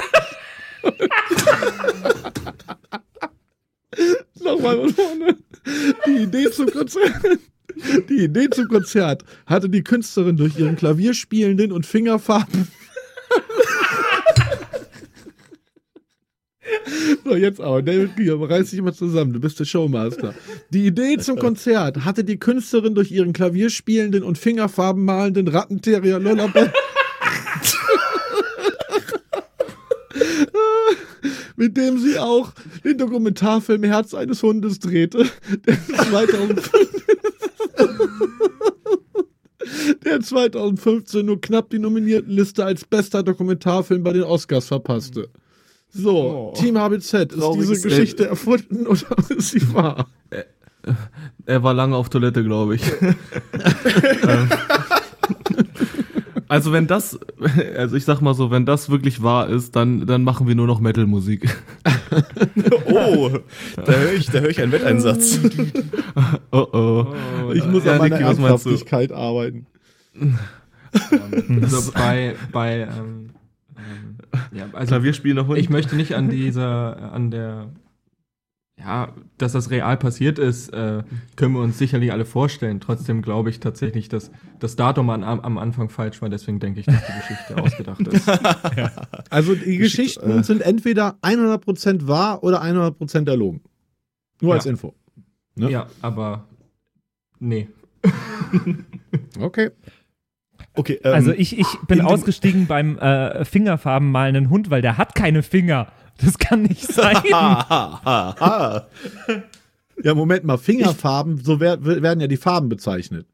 Nochmal von vorne. Die Idee zum Konzert. Die Idee zum Konzert hatte die Künstlerin durch ihren klavierspielenden und Fingerfarben. So, jetzt aber. David Gier, reiß dich mal zusammen. Du bist der Showmaster. Die Idee zum Konzert hatte die Künstlerin durch ihren klavierspielenden und Fingerfarben malenden Rattenterrier Lullaby. mit dem sie auch den Dokumentarfilm Herz eines Hundes drehte, der 2005 der 2015 nur knapp die Nominiertenliste als bester Dokumentarfilm bei den Oscars verpasste. So, Team HBZ, ist Trauriges diese Geschichte erfunden oder ist sie wahr? Er war lange auf Toilette, glaube ich. Ähm, also wenn das, also ich sag mal so, wenn das wirklich wahr ist, dann, dann machen wir nur noch Metal-Musik. Oh, da höre ich, da hör ich einen Wetteinsatz. Oh oh. Ich muss Ja, an meiner Niki? Ernsthaftigkeit arbeiten. Also bei, bei ähm, ähm, ja, also Klavierspielen noch ich möchte nicht an dieser, an der, ja, dass das real passiert ist, äh, können wir uns sicherlich alle vorstellen. Trotzdem glaube ich tatsächlich, dass das Datum an, am Anfang falsch war. Deswegen denke ich, dass die Geschichte ausgedacht ist. Also die Geschichten äh. sind entweder 100% wahr oder 100% erlogen. Nur Ja. als Info. Ne? Ja, aber nee. Okay. Okay, ähm, Also ich, ich bin ausgestiegen beim äh, Fingerfarben malenden Hund, weil der hat keine Finger. Das kann nicht sein. ja, Moment mal, Fingerfarben, so wer, werden ja die Farben bezeichnet.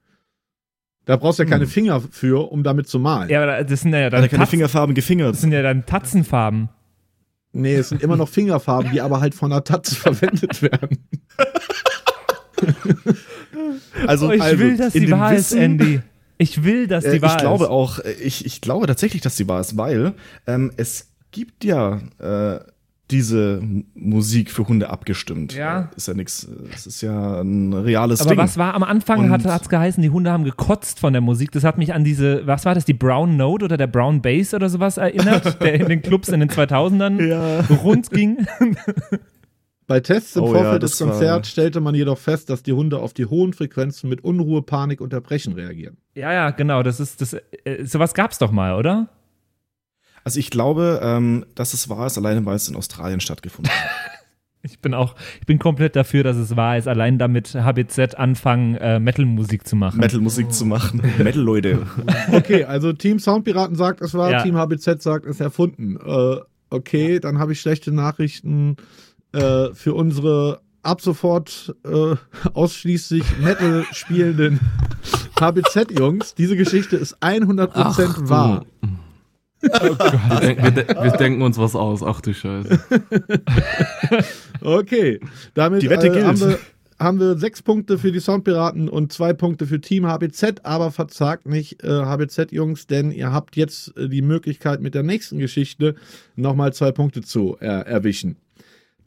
Da brauchst du ja keine Hm. Finger für, um damit zu malen. ja, aber das sind ja dann er keine Tatzen, Fingerfarben gefingert. das sind ja dann Tatzenfarben. Nee, es sind immer noch Fingerfarben, die aber halt von der Tatze verwendet werden. Also, oh, ich also, will, dass in die dem wahr ist, Andy. Ich will, dass Äh, die wahr ich glaube ist. auch, äh, ich, ich glaube tatsächlich, dass die wahr ist, weil ähm, es gibt ja äh, diese Musik für Hunde abgestimmt. Ja. Äh, Ist ja nichts, es ist ja ein reales Aber Ding. was war am Anfang, Und- hat es geheißen, die Hunde haben gekotzt von der Musik. Das hat mich an diese, was war das, die Brown Note oder der Brown Bass oder sowas erinnert, der in den Clubs in den 2000ern Ja. rund ging. Bei Tests im Oh ja, Vorfeld das des war- Konzerts stellte man jedoch fest, dass die Hunde auf die hohen Frequenzen mit Unruhe, Panik und Erbrechen reagieren. Ja, ja, genau. Das ist, das, äh, sowas gab's doch mal, oder? Also ich glaube, ähm, dass es wahr ist, alleine weil es in Australien stattgefunden hat. Ich bin auch, ich bin komplett dafür, dass es wahr ist, allein damit HBZ anfangen, äh, Metal-Musik zu machen. Metal-Musik zu machen. Metal-Leute. Okay, also Team Soundpiraten sagt, es war, Ja. Team HBZ sagt, es ist erfunden. Äh, okay, dann habe ich schlechte Nachrichten äh, für unsere ab sofort äh, ausschließlich Metal spielenden HBZ-Jungs. Diese Geschichte ist 100% wahr. Wir, denk, wir, de wir denken uns was aus. Ach du Scheiße. Okay, damit Die Wette äh, haben, wir, haben wir sechs Punkte für die Soundpiraten und zwei Punkte für Team HBZ, aber verzagt nicht, äh, HBZ-Jungs, denn ihr habt jetzt äh, die Möglichkeit, mit der nächsten Geschichte nochmal zwei Punkte zu äh, erwischen.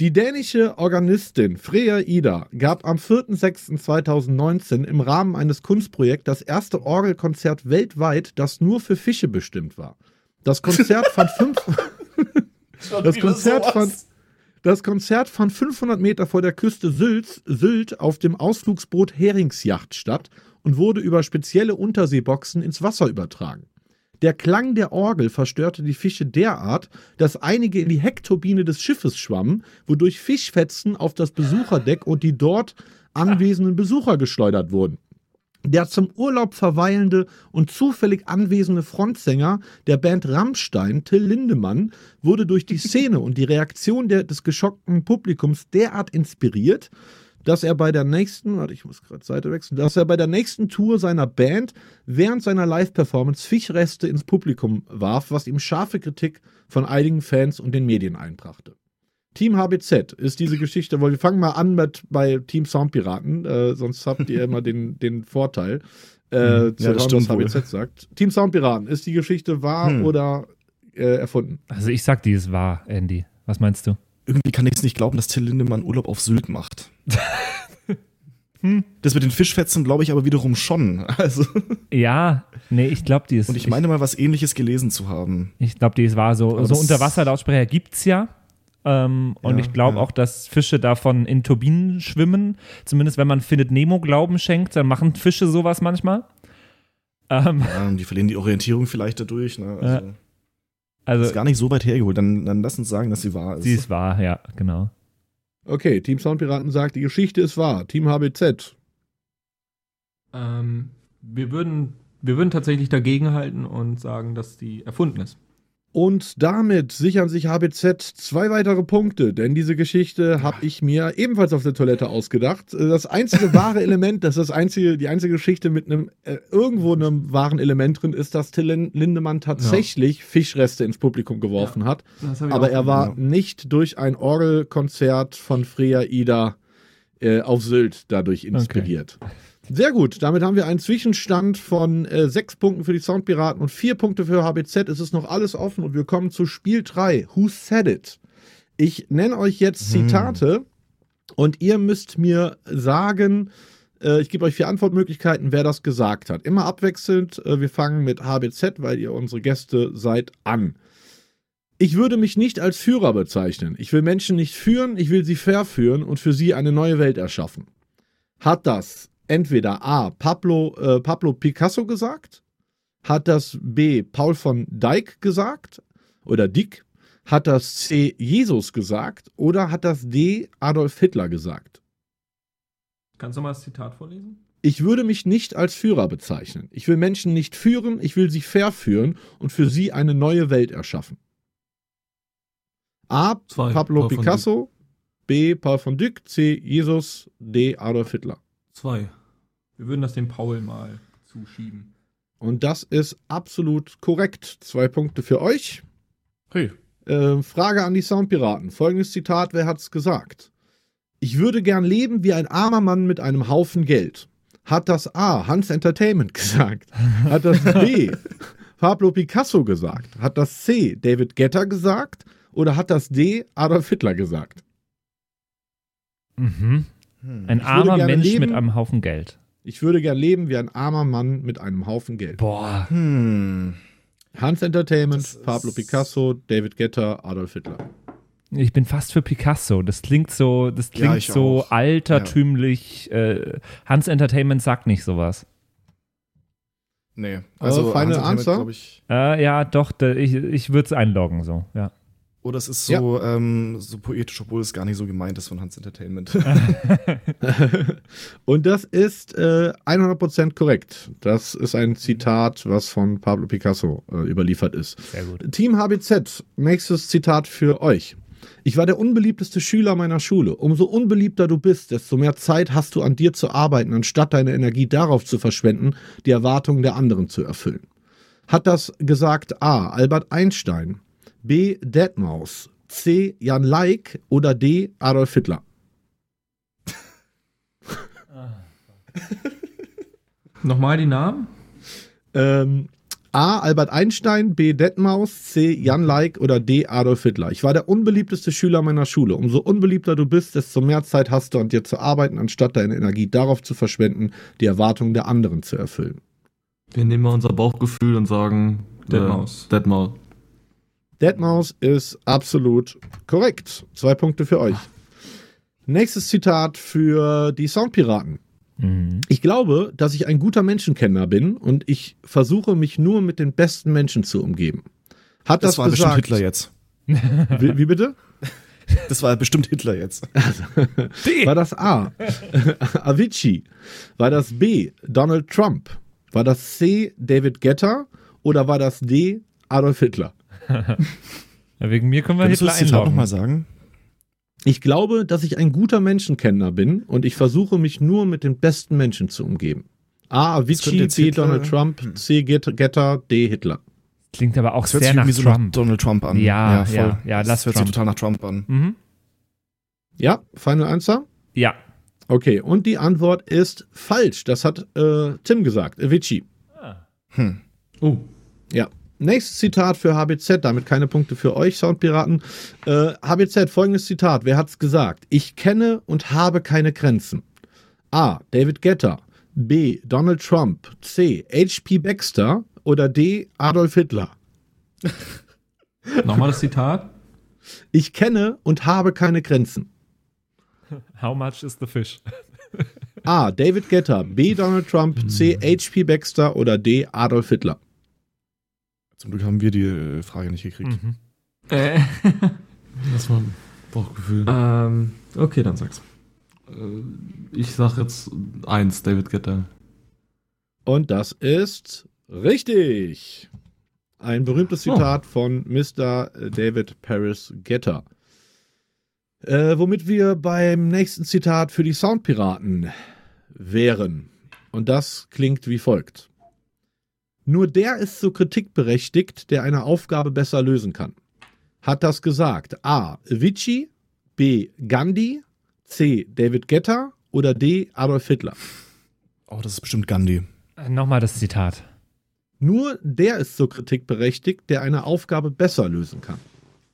Die dänische Organistin Freya Ida gab am 4.6.2019 im Rahmen eines Kunstprojekts das erste Orgelkonzert weltweit, das nur für Fische bestimmt war. Das Konzert fand fünf. das Konzert fand. Das Konzert fand 500 Meter vor der Küste Sylt, Sylt auf dem Ausflugsboot Heringsjacht statt und wurde über spezielle Unterseeboxen ins Wasser übertragen. Der Klang der Orgel verstörte die Fische derart, dass einige in die Heckturbine des Schiffes schwammen, wodurch Fischfetzen auf das Besucherdeck und die dort anwesenden Besucher geschleudert wurden. Der zum Urlaub verweilende und zufällig anwesende Frontsänger der Band Rammstein, Till Lindemann, wurde durch die Szene und die Reaktion der, des geschockten Publikums derart inspiriert, dass er bei der nächsten, warte, ich muss gerade Seite wechseln, dass er bei der nächsten Tour seiner Band während seiner Live-Performance Fischreste ins Publikum warf, was ihm scharfe Kritik von einigen Fans und den Medien einbrachte. Team HBZ ist diese Geschichte, weil wir fangen mal an mit bei Team Soundpiraten, äh, sonst habt ihr immer den, den Vorteil, äh, zu Ja, hören, was wohl. HBZ sagt. Team Soundpiraten, ist die Geschichte wahr Hm. oder äh, erfunden? Also ich sag, die ist wahr, Andy. Was meinst du? Irgendwie kann ich es nicht glauben, dass Till Lindemann Urlaub auf Sylt macht. Das mit den Fischfetzen glaube ich aber wiederum schon. Also, Ja, nee, ich glaube, die ist. und ich meine mal was ähnliches gelesen zu haben. Ich glaube, die ist wahr. So, Aber so Unterwasserlautsprecher gibt's ja. Ähm, und Ja, ich glaube ja. auch, dass Fische davon in Turbinen schwimmen. Zumindest wenn man Findet Nemo Glauben schenkt, dann machen Fische sowas manchmal. Ähm, Ja, die verlieren die Orientierung vielleicht dadurch. Ne? Also, Ja. Ist also, gar nicht so weit hergeholt. Dann, dann lass uns sagen, dass sie wahr ist. sie ist wahr, ja, genau. Okay, Team Soundpiraten sagt, die Geschichte ist wahr. Team HBZ. Ähm, wir, würden, wir würden tatsächlich dagegenhalten und sagen, dass die erfunden ist. Und damit sichern sich HBZ zwei weitere Punkte, denn diese Geschichte habe ich mir ebenfalls auf der Toilette ausgedacht. Das einzige wahre Element, das ist das einzige, die einzige Geschichte mit einem äh, irgendwo einem wahren Element drin ist, dass Till Lin- Lindemann tatsächlich Fischreste ins Publikum geworfen hat. Aber er war ja. nicht durch ein Orgelkonzert von Freya Ida äh, auf Sylt dadurch inspiriert. Sehr gut, damit haben wir einen Zwischenstand von äh, sechs Punkten für die Soundpiraten und vier Punkte für HBZ. Es ist noch alles offen und wir kommen zu Spiel 3. Who said it? Ich nenne euch jetzt Zitate und ihr müsst mir sagen, äh, ich gebe euch vier Antwortmöglichkeiten, wer das gesagt hat. Immer abwechselnd. Äh, wir fangen mit HBZ, weil ihr unsere Gäste seid, an. Ich würde mich nicht als Führer bezeichnen. Ich will Menschen nicht führen, ich will sie verführen und für sie eine neue Welt erschaffen. Hat das entweder A. Pablo, äh, Pablo Picasso gesagt? Hat das B. Paul von Dyck gesagt? Oder Dick? Hat das C. Jesus gesagt? Oder hat das D. Adolf Hitler gesagt? Kannst du mal das Zitat vorlesen? Ich würde mich nicht als Führer bezeichnen. Ich will Menschen nicht führen, ich will sie verführen und für sie eine neue Welt erschaffen. A. Zwei. Pablo Paul Picasso. B. Paul von Dyck. C. Jesus. D. Adolf Hitler. Zwei. Wir würden das dem Paul mal zuschieben. Und das ist absolut korrekt. Zwei Punkte für euch. Hey. Äh, Frage an die Soundpiraten. Folgendes Zitat, wer hat's gesagt? Ich würde gern leben wie ein armer Mann mit einem Haufen Geld. Hat das A. Hans Entertainment gesagt? Hat das B. Pablo Picasso gesagt? Hat das C. David Guetta gesagt? Oder hat das D. Adolf Hitler gesagt? Mhm. Hm. Ein armer Mensch leben. mit einem Haufen Geld. Ich würde gern leben wie ein armer Mann mit einem Haufen Geld. Boah. Hm. Hans Entertainment, Pablo Picasso, David Guetta, Adolf Hitler. Ich bin fast für Picasso. Das klingt so, das Ja, klingt ich so auch. altertümlich. Äh, Hans Entertainment sagt nicht sowas. Nee. Also, Final Hans Entertainment, Answer? ich, Äh, ja, doch, da, ich, ich würde es einloggen so. Ja. Oder es ist so, ähm, so poetisch, obwohl es gar nicht so gemeint ist von Hans Entertainment. Und das ist äh, 100% korrekt. Das ist ein Zitat, was von Pablo Picasso äh, überliefert ist. Sehr gut. Team HBZ, nächstes Zitat für euch. Ich war der unbeliebteste Schüler meiner Schule. Umso unbeliebter du bist, desto mehr Zeit hast du an dir zu arbeiten, anstatt deine Energie darauf zu verschwenden, die Erwartungen der anderen zu erfüllen. Hat das gesagt A. Albert Einstein, B. Deadmaus, C. Jan Leik oder D. Adolf Hitler? Nochmal die Namen? Ähm, A. Albert Einstein, B. Deadmaus, C. Jan Leik oder D. Adolf Hitler. Ich war der unbeliebteste Schüler meiner Schule. Umso unbeliebter du bist, desto mehr Zeit hast du an dir zu arbeiten, anstatt deine Energie darauf zu verschwenden, die Erwartungen der anderen zu erfüllen. Wir nehmen mal unser Bauchgefühl und sagen Deadmaus. Äh, Deadmaus. Deadmaus ist absolut korrekt. Zwei Punkte für euch. Nächstes Zitat für die Soundpiraten. Mhm. Ich glaube, dass ich ein guter Menschenkenner bin und ich versuche mich nur mit den besten Menschen zu umgeben. Hat das, Das war bestimmt gesagt? Hitler jetzt. Wie, wie bitte? Das war bestimmt Hitler jetzt. War das A. Avicii? War das B. Donald Trump? War das C. David Guetta? Oder war das D. Adolf Hitler? Ja, wegen mir können wir Könntest du Hitler das Zitat einloggen. nochmal sagen? Ich glaube, dass ich ein guter Menschenkenner bin und ich versuche mich nur mit den besten Menschen zu umgeben. A. Avicii, B. Hitler- Donald Trump, C. Get- Guetta, D. Hitler. Klingt aber auch Das hört sehr sich nach so Trump. Donald Trump an. Ja, voll. ja, ja, lass das hört Trump. sich total nach Trump an. Mhm. Ja, Final Answer? Ja. Okay, und die Antwort ist falsch. Das hat äh, Tim gesagt, Avicii. Hm. Oh, Ja. Nächstes Zitat für HBZ, damit keine Punkte für euch, Soundpiraten. Äh, HBZ, folgendes Zitat. Wer hat's gesagt? Ich kenne und habe keine Grenzen. A. David Guetta. B. Donald Trump. C. H.P. Baxter. Oder D. Adolf Hitler. nochmal das Zitat. Ich kenne und habe keine Grenzen. How much is the fish? A. David Guetta. B. Donald Trump. C. H.P. Baxter. Oder D. Adolf Hitler. Zum Glück haben wir die äh, Frage nicht gekriegt. Mhm. Äh, Das war ein Bauchgefühl. ähm, okay, dann sag's. Äh, ich sag jetzt eins, David Guetta. Und das ist richtig. Ein berühmtes Zitat von Mr. David Paris Getter. Äh, womit wir beim nächsten Zitat für die Soundpiraten wären. Und das klingt wie folgt. Nur der ist so kritikberechtigt, der eine Aufgabe besser lösen kann. Hat das gesagt A. Avicii, B. Gandhi, C. David Guetta oder D. Adolf Hitler? Oh, das ist bestimmt Gandhi. Äh, Nochmal das Zitat. Nur der ist so kritikberechtigt, der eine Aufgabe besser lösen kann.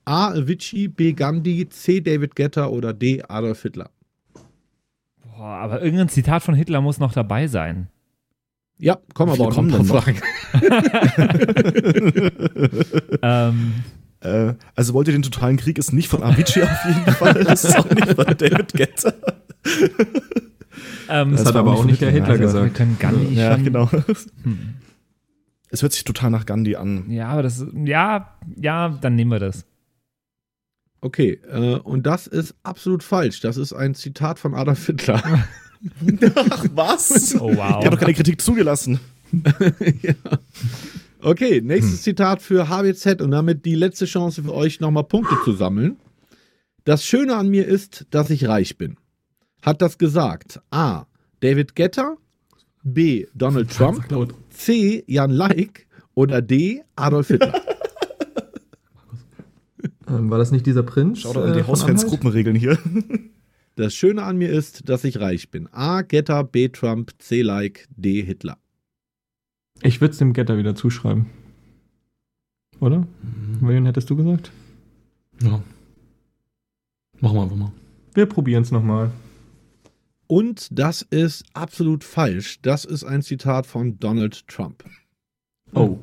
A. Avicii, B. Gandhi, C. David Guetta oder D. Adolf Hitler. Boah, aber irgendein Zitat von Hitler muss noch dabei sein. Ja, kommen aber auch noch Fragen. ähm, Äh, also wollt ihr den totalen Krieg ist nicht von Avicii auf jeden Fall. Das ist auch nicht von David Guetta. ähm, Das, Das hat aber auch auch nicht nicht der Hitler also, wir gesagt. können Gandhi Ja, schon, genau. Hm. Es hört sich total nach Gandhi an. Ja, aber das, ja, ja, dann nehmen wir das. Okay, äh, und das ist absolut falsch. Das ist ein Zitat von Adolf Hitler. Ach, was? Oh, wow. Ich habe doch keine Kritik zugelassen. ja. Okay, nächstes Zitat für HWZ und damit die letzte Chance für euch, nochmal Punkte zu sammeln. Das Schöne an mir ist, dass ich reich bin. Hat das gesagt A. David Getter, B. Donald Trump, C. Jan Leik oder D. Adolf Hitler? Ähm, war das nicht dieser Prinz? Schau doch an die äh, von Hausfans Anhalt? Gruppenregeln hier. Das Schöne an mir ist, dass ich reich bin. A. Getter, B. Trump, C. Like, D. Hitler. Ich würde es dem Getter wieder zuschreiben. Oder? Mhm. Wen hättest du gesagt? Ja. Machen wir einfach mal. Wir probieren es nochmal. Und das ist absolut falsch. Das ist ein Zitat von Donald Trump. Oh.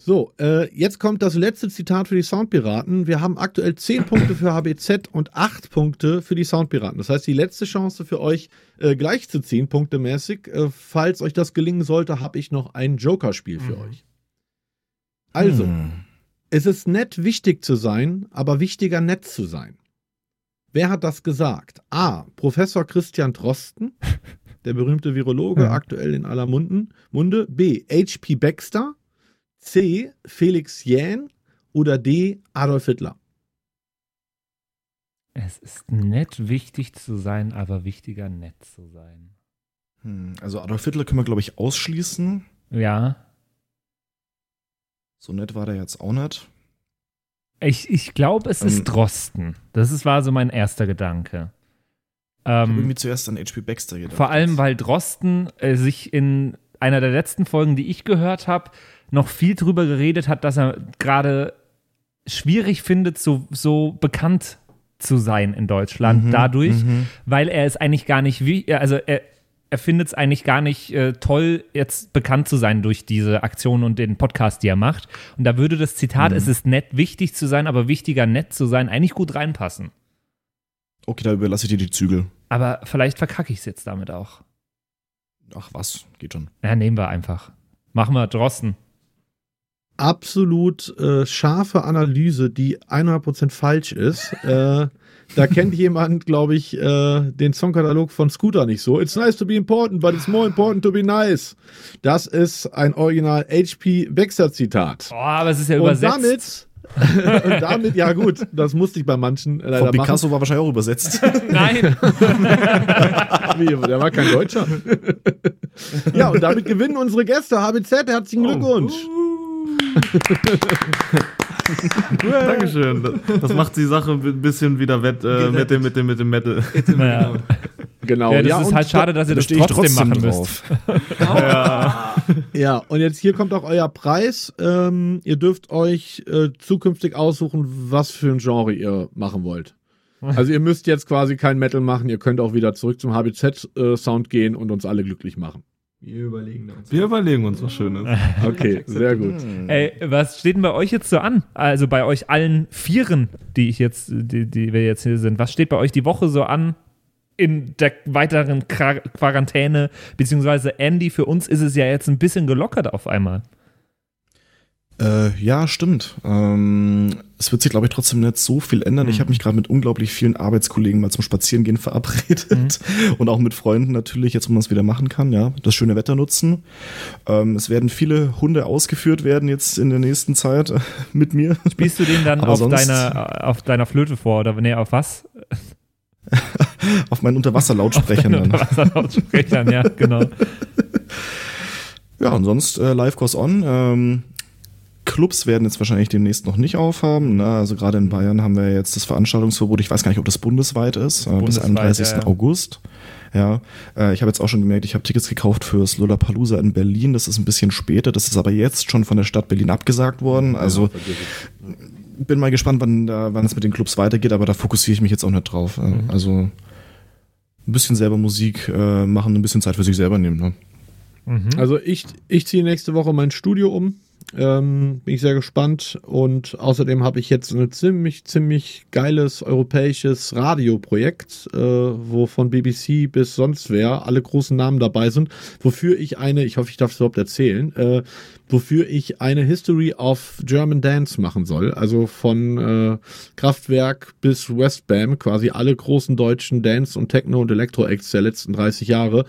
So, äh, jetzt kommt das letzte Zitat für die Soundpiraten. Wir haben aktuell 10 Punkte für HBZ und 8 Punkte für die Soundpiraten. Das heißt, die letzte Chance für euch äh, gleichzuziehen, punktemäßig. Äh, falls euch das gelingen sollte, habe ich noch ein Joker-Spiel für euch. Also, Hm. es ist nett, wichtig zu sein, aber wichtiger, nett zu sein. Wer hat das gesagt? A. Professor Christian Drosten, der berühmte Virologe, Ja. aktuell in aller Munden, Munde. B. H.P. Baxter. C. Felix Jähn. Oder D. Adolf Hitler. Es ist nett, wichtig zu sein, aber wichtiger, nett zu sein. Hm, Also Adolf Hitler können wir, glaube ich, ausschließen. Ja. So nett war der jetzt auch nicht. Ich, ich glaube, es Ähm. ist Drosten. Das ist, war so mein erster Gedanke. Ich habe Ähm, irgendwie zuerst an HP Baxter gedacht. vor allem, weil Drosten äh, sich in einer der letzten Folgen, die ich gehört habe, noch viel drüber geredet hat, dass er gerade schwierig findet, so, so bekannt zu sein in Deutschland Mhm, dadurch, mhm. weil er es eigentlich gar nicht wie, also er, er findet es eigentlich gar nicht äh, toll, jetzt bekannt zu sein durch diese Aktion und den Podcast, die er macht. Und da würde das Zitat, Mhm. es ist nett, wichtig zu sein, aber wichtiger, nett zu sein, eigentlich gut reinpassen. Okay, da überlasse ich dir die Zügel. Aber vielleicht verkacke ich es jetzt damit auch. Ach was, geht schon. Ja, nehmen wir einfach. Machen wir Drosten. Absolut äh, scharfe Analyse, die 100% falsch ist. äh, da kennt jemand, glaube ich, äh, den Songkatalog von Scooter nicht so. It's nice to be important, but it's more important to be nice. Das ist ein Original HP Baxter Zitat. Oh, aber es ist ja Und übersetzt. damit, und damit, ja gut, das musste ich bei manchen leider Von machen. Picasso war wahrscheinlich auch übersetzt. Nein. Wie, der war kein Deutscher. ja, und damit gewinnen unsere Gäste. HBZ, herzlichen Glückwunsch. Dankeschön. Das, macht die Sache ein bisschen wieder wett äh, mit, dem, mit, dem, mit dem Metal. Genau. Ja, das ist und halt schade, dass ihr Da das trotzdem, trotzdem machen müsst. drauf. Ja, und jetzt hier kommt auch euer Preis. Ähm, ihr dürft euch äh, zukünftig aussuchen, was für ein Genre ihr machen wollt. Also ihr müsst jetzt quasi kein Metal machen, ihr könnt auch wieder zurück zum HBZ-Sound gehen und uns alle glücklich machen. Wir überlegen uns. Wir überlegen uns was Schönes. Okay, sehr gut. Ey, was steht denn bei euch jetzt so an? Also bei euch allen Vieren, die ich jetzt, die, die wir jetzt hier sind. Was steht bei euch die Woche so an in der weiteren Quar- Quarantäne? Beziehungsweise Andy, für uns ist es ja jetzt ein bisschen gelockert auf einmal. Äh, ja, stimmt. Ähm, es wird sich, glaube ich, trotzdem nicht so viel ändern. Ich habe mich gerade mit unglaublich vielen Arbeitskollegen mal zum Spazierengehen verabredet und auch mit Freunden natürlich, jetzt wo man es wieder machen kann, ja, das schöne Wetter nutzen. Ähm, es werden viele Hunde ausgeführt werden jetzt in der nächsten Zeit äh, mit mir. Spielst du den dann auf deiner, auf deiner Flöte vor oder nee, auf was? Auf meinen Unterwasserlautsprechern dann. Wasserlautsprechern, ja, genau. Ja, und sonst äh, Live Goes On. Ähm, Clubs werden jetzt wahrscheinlich demnächst noch nicht aufhaben. Ne? Also gerade in Bayern haben wir jetzt das Veranstaltungsverbot. Ich weiß gar nicht, ob das bundesweit ist. Äh, bis Bundesweit, 31. ja, ja. August. Ja, äh, ich habe jetzt auch schon gemerkt, ich habe Tickets gekauft fürs Lollapalooza in Berlin. Das ist ein bisschen später. Das ist aber jetzt schon von der Stadt Berlin abgesagt worden. Also bin mal gespannt, wann, da, wann es mit den Clubs weitergeht, aber da fokussiere ich mich jetzt auch nicht drauf. Mhm. Also ein bisschen selber Musik äh, machen, ein bisschen Zeit für sich selber nehmen. Ne? Mhm. Also ich, ich ziehe nächste Woche mein Studio um. Ähm, bin ich sehr gespannt. Und außerdem habe ich jetzt ein ziemlich, ziemlich geiles europäisches Radioprojekt, äh, wo von BBC bis sonst wer alle großen Namen dabei sind, wofür ich eine, ich hoffe, ich darf es überhaupt erzählen, äh, wofür ich eine History of German Dance machen soll. Also von äh, Kraftwerk bis Westbam, quasi alle großen deutschen Dance- und Techno- und Elektro-Acts der letzten 30 Jahre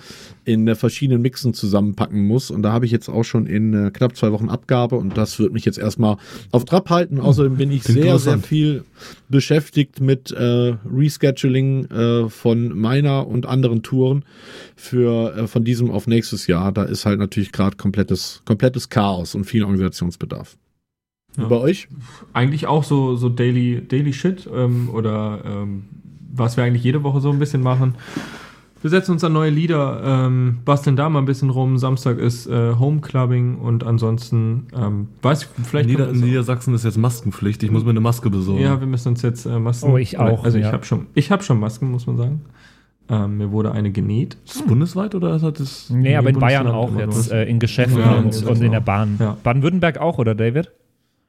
in äh, verschiedenen Mixen zusammenpacken muss. Und da habe ich jetzt auch schon in äh, knapp zwei Wochen Abgabe und das wird mich jetzt erstmal auf Trab halten. Außerdem bin ich sehr, sehr viel beschäftigt mit äh, Rescheduling äh, von meiner und anderen Touren für äh, von diesem auf nächstes Jahr. Da ist halt natürlich gerade komplettes, komplettes Chaos und viel Organisationsbedarf. Ja. Bei euch? Eigentlich auch so, so Daily, Daily Shit ähm, oder ähm, was wir eigentlich jede Woche so ein bisschen machen. Wir setzen uns an neue Lieder, ähm, basteln da mal ein bisschen rum. Samstag ist äh, Homeclubbing und ansonsten, ähm, weiß ich, vielleicht Nieder, in Niedersachsen ist jetzt Maskenpflicht. Ich muss mir eine Maske besorgen. Ja, wir müssen uns jetzt äh, Masken. Oh, ich auch, Also ich ja. habe schon, ich habe schon Masken, muss man sagen. Ähm, mir wurde eine genäht. ist das bundesweit oder ist das? Nee, aber in Bayern auch jetzt äh, in Geschäften Ja, und, und in der Bahn. Ja. Baden-Württemberg auch, oder David?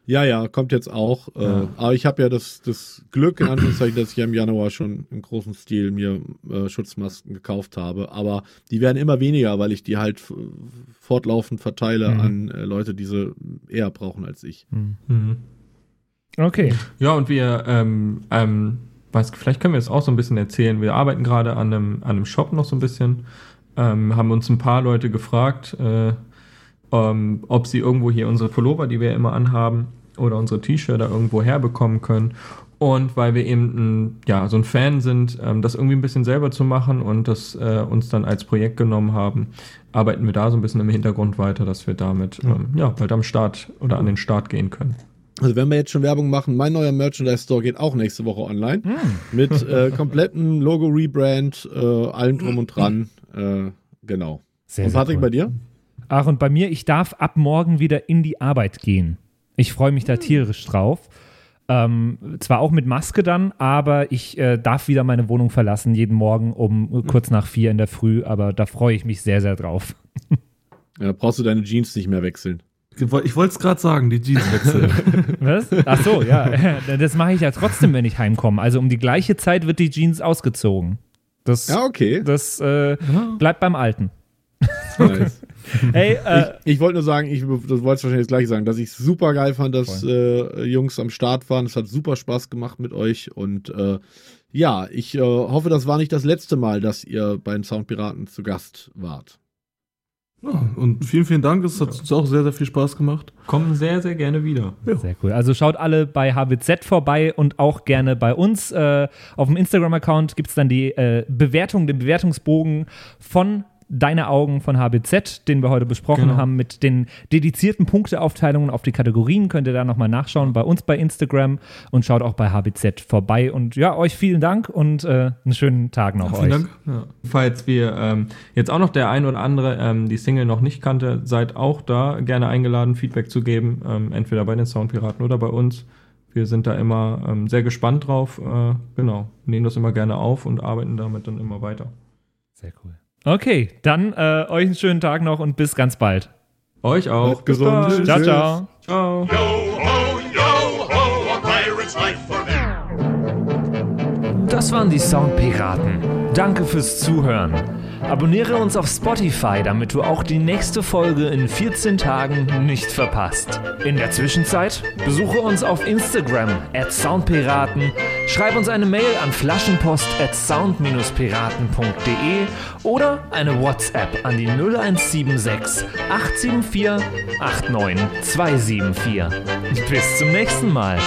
Ja, ja, kommt jetzt auch. Äh, aber ich habe ja das, das Glück, in Anführungszeichen, dass ich ja im Januar schon im großen Stil mir äh, Schutzmasken gekauft habe. Aber die werden immer weniger, weil ich die halt fortlaufend verteile Mhm. an äh, Leute, die sie eher brauchen als ich. Mhm. Okay. Ja, und wir, ähm, ähm, weiß, vielleicht können wir es auch so ein bisschen erzählen. Wir arbeiten gerade an einem, an einem Shop noch so ein bisschen. Ähm, haben uns ein paar Leute gefragt, äh, ähm, ob sie irgendwo hier unsere Pullover, die wir immer anhaben, oder unsere T-Shirts irgendwo herbekommen können. Und weil wir eben ein, ja, so ein Fan sind, ähm, das irgendwie ein bisschen selber zu machen und das äh, uns dann als Projekt genommen haben, arbeiten wir da so ein bisschen im Hintergrund weiter, dass wir damit ähm, ja, bald am Start oder an den Start gehen können. Also wenn wir jetzt schon Werbung machen, mein neuer Merchandise Store geht auch nächste Woche online. Mit äh, kompletten Logo-Rebrand, äh, allem drum und dran. Äh, genau. Sehr, und Patrick, cool. bei dir? Ach, und bei mir, ich darf ab morgen wieder in die Arbeit gehen. Ich freue mich da tierisch drauf. Ähm, zwar auch mit Maske dann, aber ich äh, darf wieder meine Wohnung verlassen, jeden Morgen um kurz nach vier in der Früh, aber da freue ich mich sehr, sehr drauf. Ja, brauchst du deine Jeans nicht mehr wechseln. Ich wollte es gerade sagen, die Jeans wechseln. Was? Ach so, ja. Das mache ich ja trotzdem, wenn ich heimkomme. Also um die gleiche Zeit wird die Jeans ausgezogen. Das, Ja, okay. das äh, bleibt beim Alten. Nice. Hey, äh, ich ich wollte nur sagen, ich du wolltest wahrscheinlich das gleiche sagen, dass ich super geil fand, dass äh, Jungs am Start waren. Es hat super Spaß gemacht mit euch und äh, ja, ich äh, hoffe, das war nicht das letzte Mal, dass ihr bei den Soundpiraten zu Gast wart. Ja, und vielen, vielen Dank. Es hat uns auch sehr, sehr viel Spaß gemacht. Kommen sehr, sehr gerne wieder. Sehr cool. Also schaut alle bei HBZ vorbei und auch gerne bei uns. Äh, auf dem Instagram-Account gibt es dann die äh, Bewertung, den Bewertungsbogen von Deine Augen von HBZ, den wir heute besprochen Genau. haben, mit den dedizierten Punkteaufteilungen auf die Kategorien. Könnt ihr da nochmal nachschauen bei uns bei Instagram und schaut auch bei HBZ vorbei. Und ja, euch vielen Dank und äh, einen schönen Tag noch Vielen euch. Dank. Ja. Falls wir ähm, jetzt auch noch der ein oder andere ähm, die Single noch nicht kannte, seid auch da gerne eingeladen, Feedback zu geben, ähm, entweder bei den Soundpiraten oder bei uns. Wir sind da immer ähm, sehr gespannt drauf. Äh, genau, nehmen das immer gerne auf und arbeiten damit dann immer weiter. Sehr cool. Okay, dann äh, euch einen schönen Tag noch und bis ganz bald. Euch auch. Bleibt gesund. Bis Ciao, ciao. Ciao. Yo ho, yo ho, a pirate's life forever. Das waren die Soundpiraten. Danke fürs Zuhören. Abonniere uns auf Spotify, damit du auch die nächste Folge in 14 Tagen nicht verpasst. In der Zwischenzeit besuche uns auf Instagram at Soundpiraten, schreib uns eine Mail an flaschenpost at sound-piraten.de oder eine WhatsApp an die 0176 874 89274. Bis zum nächsten Mal.